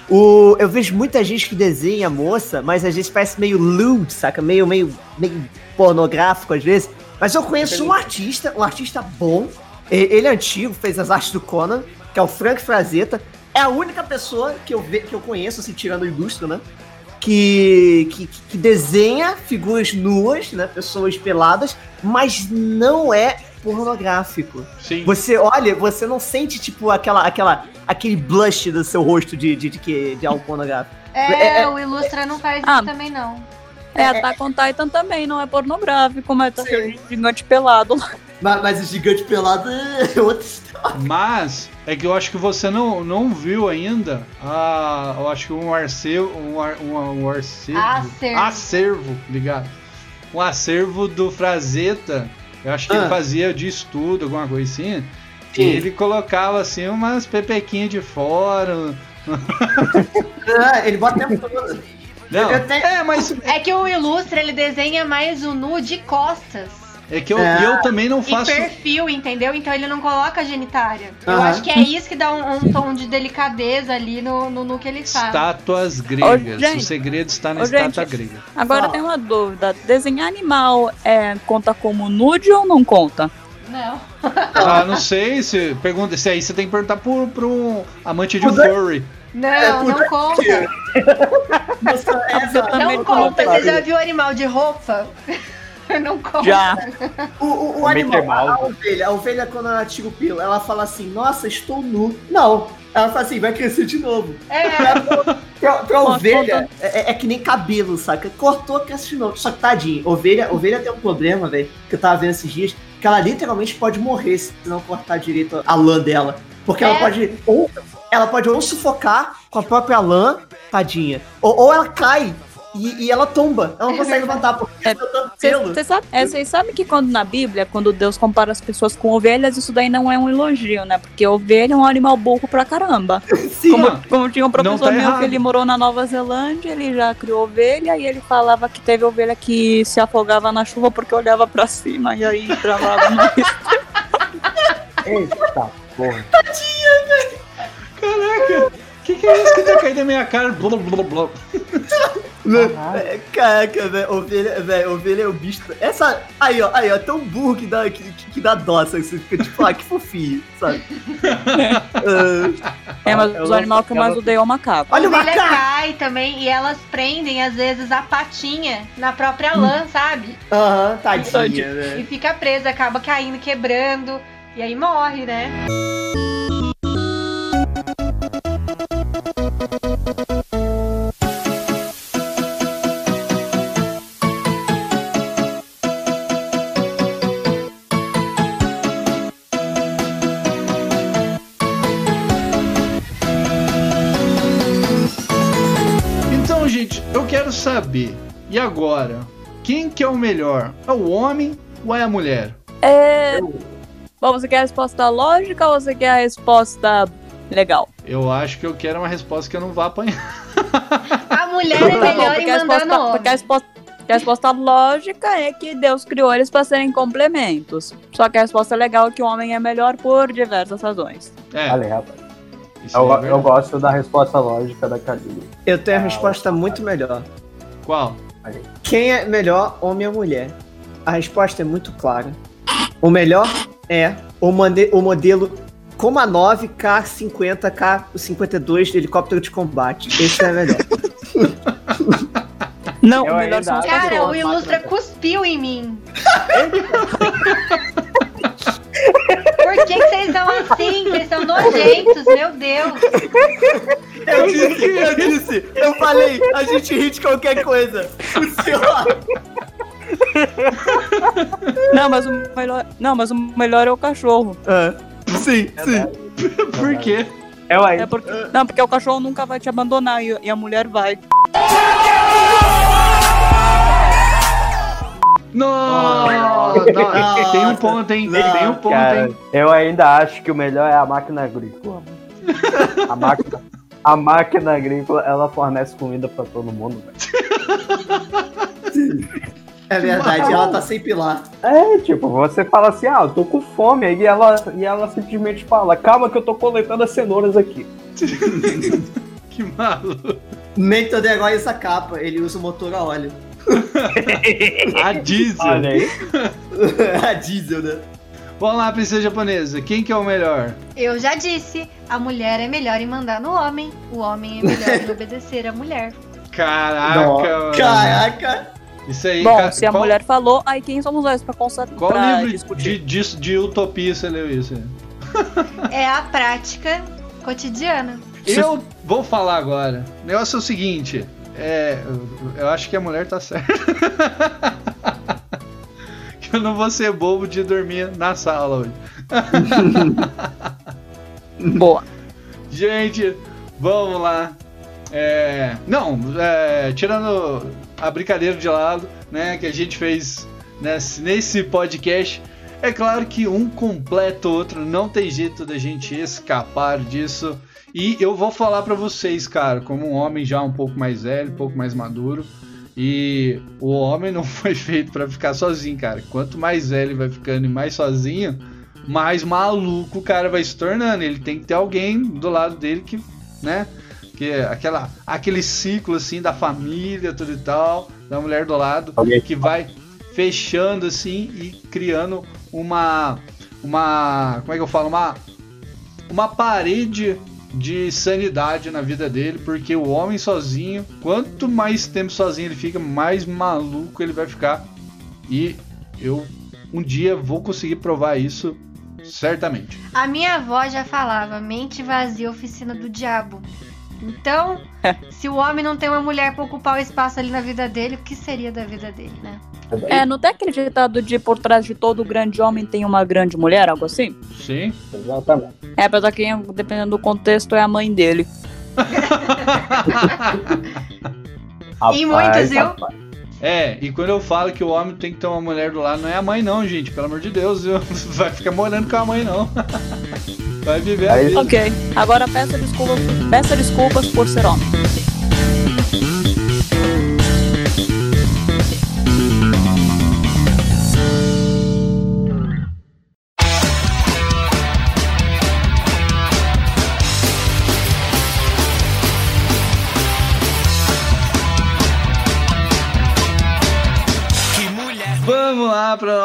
S3: O, eu vejo muita gente que desenha moça, mas às vezes parece meio lewd, saca? Meio, meio, meio pornográfico às vezes. Mas eu conheço um artista, um artista bom, ele é antigo, fez as artes do Conan, que é o Frank Frazetta. É a única pessoa que eu, ve, que eu conheço, assim, tirando o Ilustra, né? Que, que, que desenha figuras nuas, né? Pessoas peladas, mas não é pornográfico.
S1: Sim.
S3: Você olha, você não sente, tipo, aquela, aquela, aquele blush do seu rosto de, de, de, que- de algo pornográfico.
S2: É,
S3: É,
S2: o Ilustra não faz
S4: Ah.
S2: isso também, não.
S4: É, Attack on Titan também não é pornográfico, mas tá gigante pelado lá.
S3: Mas, mas o gigante pelado é outra história.
S1: Mas é que eu acho que você não, não viu ainda a, eu acho que um acervo, um, ar- um, um acervo,
S2: Acervo.
S1: acervo, ligado? Um acervo do Frazetta. Eu acho que ele
S3: Ah.
S1: fazia de estudo, alguma coisa assim. E ele colocava assim umas pepequinhas de fora.
S3: Ah, ele bota o tempo todo.
S1: Não,
S3: tenho-
S1: é, mas
S2: É que o Ilustra, ele desenha mais o nu de costas.
S1: É que eu,
S3: É.
S1: e eu também não
S2: E
S1: faço.
S2: perfil, entendeu? Então ele não coloca genitária. Eu
S3: Aham.
S2: acho que é isso que dá um, um tom de delicadeza ali no, no, no que ele fala.
S1: Estátuas gregas.
S4: gente.
S1: o segredo está na
S4: Ô,
S1: estátua
S4: gente.
S1: grega.
S4: Agora
S3: Fala.
S4: tem uma dúvida. Desenhar animal é, conta como nude ou não conta?
S2: Não.
S1: Ah, não sei. Se, pergunta, se aí você tem que perguntar pro, pro amante de um furry.
S2: Não,
S3: É,
S2: não conta.
S3: Nossa,
S2: Não conta. Você já viu animal de roupa? Não conta.
S4: Já.
S3: O, o, o animal, a, ovelha, a ovelha quando ela tira o pelo, ela fala assim, nossa, estou nu. Não. Ela fala assim, vai crescer de novo.
S2: É,
S3: Pra, pra
S4: Nossa,
S3: ovelha, é, é que nem cabelo, saca? Cortou, cresce de novo. Só que tadinho, ovelha, ovelha tem um problema, velho, que eu tava vendo esses dias, que ela literalmente pode morrer se não cortar direito a lã dela. Porque ela
S2: É.
S3: pode ou ela pode ou sufocar com a própria lã, tadinha, ou, ou ela cai e, e ela tomba. Ela não consegue levantar porque
S4: É,
S3: tanto pelo.
S4: Vocês sabe, é, sabem que quando na Bíblia, quando Deus compara as pessoas com ovelhas, isso daí não é um elogio, né? Porque ovelha é um animal burro pra caramba.
S3: Sim,
S4: Como, como tinha um professor
S1: tá
S4: meu
S1: errado.
S4: que ele morou na Nova Zelândia, ele já criou ovelha e ele falava que teve ovelha que se afogava na chuva porque olhava pra cima e aí travava no
S5: Eita porra.
S1: Caraca! O que, que é isso que tá caindo na minha cara? Blá, blá, blá.
S3: É, Caraca, velho, ovelha, velho, ovelha é o bicho. Essa. Aí, ó, aí, ó, tão burro que dá, que, que, que dá dó, sabe? Você fica tipo, ah, que fofinho, sabe? Ah,
S4: É, mas
S5: Eu
S4: o animal que eu mais odeio é o macaco.
S3: olha o macaco!
S2: cai também e elas prendem, às vezes, a patinha na própria lã, sabe?
S3: Aham, tadinha,
S2: E
S3: velho.
S2: fica presa, acaba caindo, quebrando. E aí morre, né?
S1: Então, eu quero saber. E agora? Quem que é o melhor? É o homem ou é a mulher?
S4: É. Bom, você quer a resposta lógica ou você quer a resposta legal?
S1: Eu acho que eu quero uma resposta que eu não vá apanhar.
S2: A mulher é melhor em
S4: porque, a
S2: mandar
S4: porque a resposta, porque a resposta lógica é que Deus criou eles para serem complementos. Só que a resposta legal é que o homem é melhor por diversas razões.
S1: É,
S5: Olha, rapaz. Eu,
S1: é
S5: eu gosto da resposta lógica da Kalili.
S3: Eu tenho a resposta muito melhor.
S1: Qual?
S3: Quem é melhor, homem ou mulher? A resposta é muito clara. O melhor é o, o modelo Coma 9 K50 K52 de helicóptero de combate. Esse é melhor.
S4: Não,
S5: Eu
S4: o melhor são os
S2: Cara, o. Ilustra cuspiu em mim. Por que, vocês são assim? Vocês são nojentos, meu Deus.
S3: Eu disse, eu disse, eu falei, a gente ri de qualquer coisa. Funciona.
S4: Não, mas o melhor, não, mas o melhor é o cachorro.
S3: Ah, sim, sim.
S1: Por quê?
S5: Eu ainda.
S4: É porque, não, porque o cachorro nunca vai te abandonar e, e a mulher vai.
S1: Não, não, tem um ponto, hein? Tem um ponto,
S5: Cara,
S1: hein?
S5: eu ainda acho que o melhor é a máquina agrícola. A máquina, a máquina agrícola, ela fornece comida pra todo mundo. velho.
S3: É verdade, ela tá sem pilar.
S5: É, tipo, você fala assim, ah, eu tô com fome, aí ela, e ela simplesmente fala, calma que eu tô coletando as cenouras aqui.
S1: Que maluco.
S3: Nathan Degoy essa capa, ele usa o motor a óleo.
S1: A diesel.
S5: Olha aí.
S3: a diesel, né?
S1: Vamos lá, princesa japonesa. Quem que é o melhor?
S2: Eu já disse, a mulher é melhor em mandar no homem, o homem é melhor em obedecer a mulher.
S1: Caraca,
S3: Não.
S1: mano.
S3: Caraca!
S1: Isso aí,
S4: Bom,
S1: ca-
S4: se a
S1: qual,
S4: mulher falou, aí quem somos nós pra, consa-
S1: Qual
S4: pra
S1: livro
S4: discutir?
S1: de, de, de utopia você leu isso?
S2: É a prática cotidiana.
S1: Eu vou falar agora. O negócio é o seguinte. É, eu- acho que a mulher tá certa. que eu não vou ser bobo de dormir na sala hoje.
S4: Boa.
S1: Gente, vamos lá. É, não, é, tirando a brincadeira de lado, né, que a gente fez nesse, nesse podcast, é claro que um completa o outro, não tem jeito da gente escapar disso. E eu vou falar pra vocês, cara, como um homem já um pouco mais velho, um pouco mais maduro, E o homem não foi feito pra ficar sozinho, cara. Quanto mais velho ele vai ficando e mais sozinho, mais maluco o cara vai se tornando. Ele tem que ter alguém do lado dele que, né? Que é aquela, aquele ciclo assim da família, tudo e tal, da mulher do lado,
S5: Alguém-
S1: que vai fechando assim e criando uma uma, como é que eu falo, uma uma parede de sanidade na vida dele, porque o homem sozinho, quanto mais tempo sozinho ele fica, mais maluco ele vai ficar. E eu um dia vou conseguir provar isso certamente.
S2: A minha avó já falava, mente vazia, oficina do diabo. Então, se o homem não tem uma mulher pra ocupar o espaço ali na vida dele, o que seria da vida dele, né?
S4: É, não tem aquele ditado de por trás de todo grande homem tem uma grande mulher, algo assim?
S1: Sim.
S5: Exatamente.
S4: É, apesar que, dependendo do contexto, é a mãe dele.
S2: E muitas, viu?
S1: É, e quando eu falo que o homem tem que ter uma mulher do lado, não é a mãe não, gente, pelo amor de Deus, viu? vai ficar morando com a mãe não. Vai viver a vida.
S4: Ok, agora peça desculpas, peça desculpas por ser homem.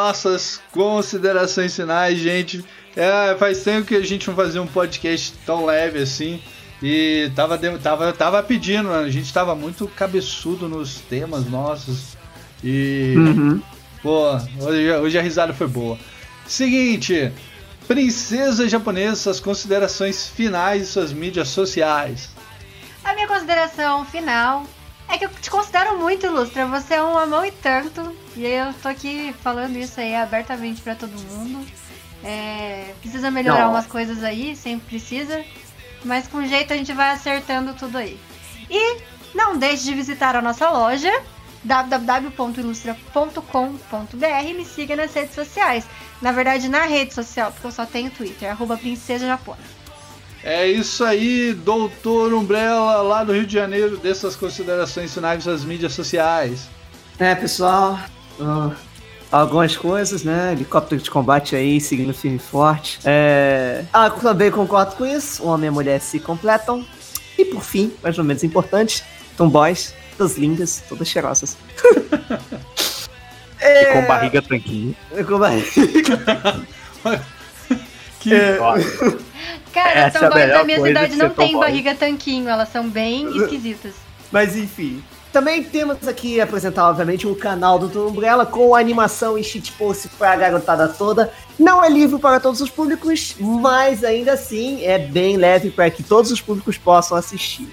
S1: Nossas considerações finais, gente. É, faz tempo que a gente não fazia um podcast tão leve assim. E tava, tava, tava pedindo, né? a gente tava muito cabeçudo nos temas nossos. E.
S3: Uhum.
S1: Pô, hoje, hoje a risada foi boa. Seguinte, princesa japonesa, suas considerações finais e suas mídias sociais.
S2: A minha consideração final é que eu te considero muito ilustra. Você é um amão e tanto. E eu tô aqui falando isso aí abertamente pra todo mundo. É, precisa melhorar
S3: Não.
S2: umas coisas aí, sempre precisa. Mas com jeito a gente vai acertando tudo aí. E não deixe de visitar a nossa loja www.ilustra.com.br e me siga nas redes sociais. Na verdade, na rede social, porque eu só tenho Twitter, arroba princesa japona.
S1: É isso aí, doutor Umbrella, lá do Rio de Janeiro, dessas considerações finais e suas mídias sociais.
S3: É, pessoal, ó, algumas coisas, né? Helicóptero de combate aí, seguindo firme e forte. É... Ah, eu também concordo com isso. O homem e a mulher se completam. E por fim, mais ou menos importante, tomboys, todas lindas, todas cheirosas.
S5: E com barriga tranquinha.
S3: Com barriga.
S1: Que
S3: É,
S2: Cara,
S5: Essa é a
S2: tomboys
S5: melhor
S2: da minha cidade
S5: de
S2: não tem barriga tanquinho, elas são bem esquisitas.
S3: Mas enfim. Também temos aqui apresentar, obviamente, o canal do Dr. Umbrella com animação e shitpost pra garotada toda. Não é livro para todos os públicos, mas ainda assim é bem leve para que todos os públicos possam assistir.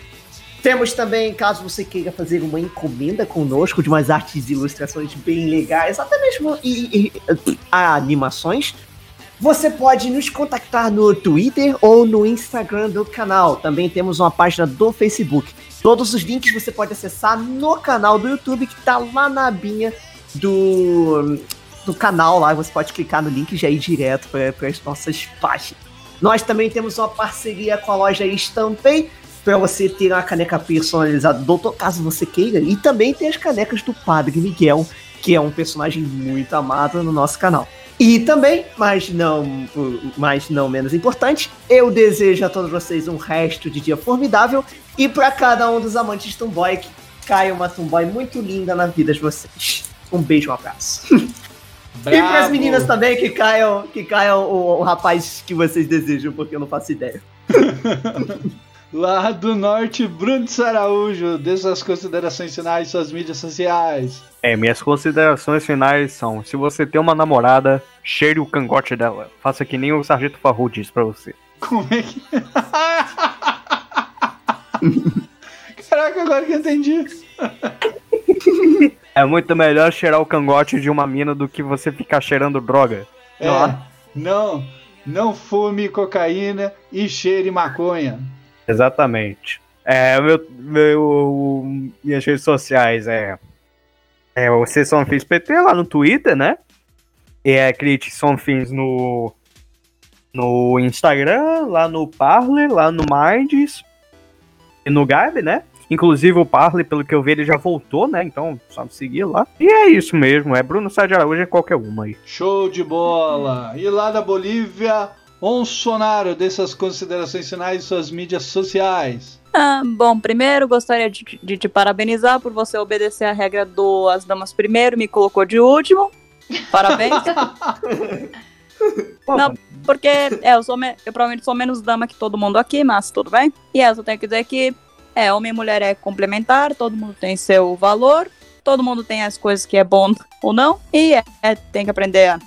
S3: Temos também, caso você queira fazer uma encomenda conosco de umas artes e ilustrações bem legais, até mesmo e, e- a animações, você pode nos contactar no Twitter ou no Instagram do canal. Também temos uma página do Facebook. Todos os links você pode acessar no canal do YouTube, que tá lá na abinha do, do canal lá. Você pode clicar no link e já ir direto para as nossas páginas. Nós também temos uma parceria com a loja Estampei, para você ter uma caneca personalizada do doutor, caso você queira. E também tem as canecas do Padre Miguel, que é um personagem muito amado no nosso canal. E também, mas não, mas não menos importante, eu desejo a todos vocês um resto de dia formidável e para cada um dos amantes de Tomboy que caia uma Tomboy muito linda na vida de vocês. Um beijo, um abraço. E para as
S1: Bravo.
S3: meninas também que caiam, que caiam o, o rapaz que vocês desejam, porque eu não faço ideia.
S1: Lá do norte, Bruno de Araújo, dê suas considerações finais suas mídias sociais.
S5: É, minhas considerações finais são: se você tem uma namorada, cheire o cangote dela. Faça que nem o Sargento Farru diz pra você.
S1: Como é que. Caraca, agora que eu entendi.
S5: É muito melhor cheirar o cangote de uma mina do que você ficar cheirando droga.
S1: É, não, não fume cocaína e cheire maconha.
S5: Exatamente. É, meu, meu, minhas redes sociais é, é o Sessonfins PT lá no Twitter, né? E é Crit Sonfins no, no Instagram, lá no Parler, lá no Minds e no Garb, né? Inclusive o Parley, pelo que eu vi, ele já voltou, né? Então, só me seguir lá. E é isso mesmo, é Bruno Sá de Araújo é qualquer uma aí.
S1: Show de bola! E lá da Bolívia, Onsonaro, dessas considerações finais de suas mídias sociais.
S4: Ah, bom, primeiro gostaria de, de te parabenizar por você obedecer a regra do As Damas primeiro, me colocou de último. Parabéns. Não, porque é, eu, sou me- eu provavelmente sou menos dama que todo mundo aqui, mas tudo bem. E é, eu só tenho que dizer que é, homem e mulher é complementar, todo mundo tem seu valor, todo mundo tem as coisas que é bom ou não, e é, é, tem que aprender a.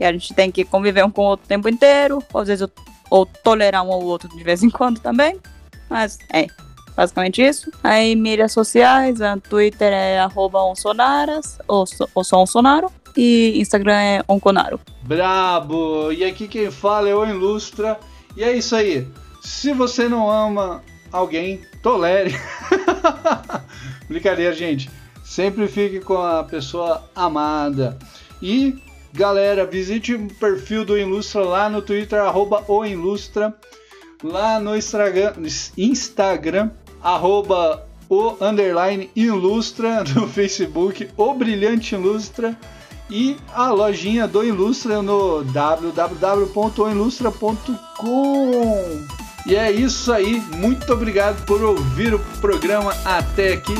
S4: E a gente tem que conviver um com o outro o tempo inteiro, ou às vezes eu- ou tolerar um ao outro de vez em quando também. Mas é, basicamente isso. Aí mídias sociais, a Twitter é arroba onsonaras, ou, ou só onsonaro, e Instagram é onconaro.
S1: Brabo! E aqui quem fala é o Ilustra. E é isso aí. Se você não ama alguém, tolere. Brincadeira, gente. Sempre fique com a pessoa amada. E, galera, visite o perfil do Ilustra lá no Twitter, arroba o Ilustra. Lá no Instagram, arroba o underline Ilustra. No Facebook, o Brilhante Ilustra e a lojinha do Ilustra no www.ilustra.com. E é isso aí, muito obrigado por ouvir o programa até aqui.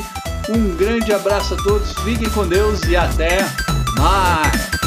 S1: Um grande abraço a todos, fiquem com Deus e até mais!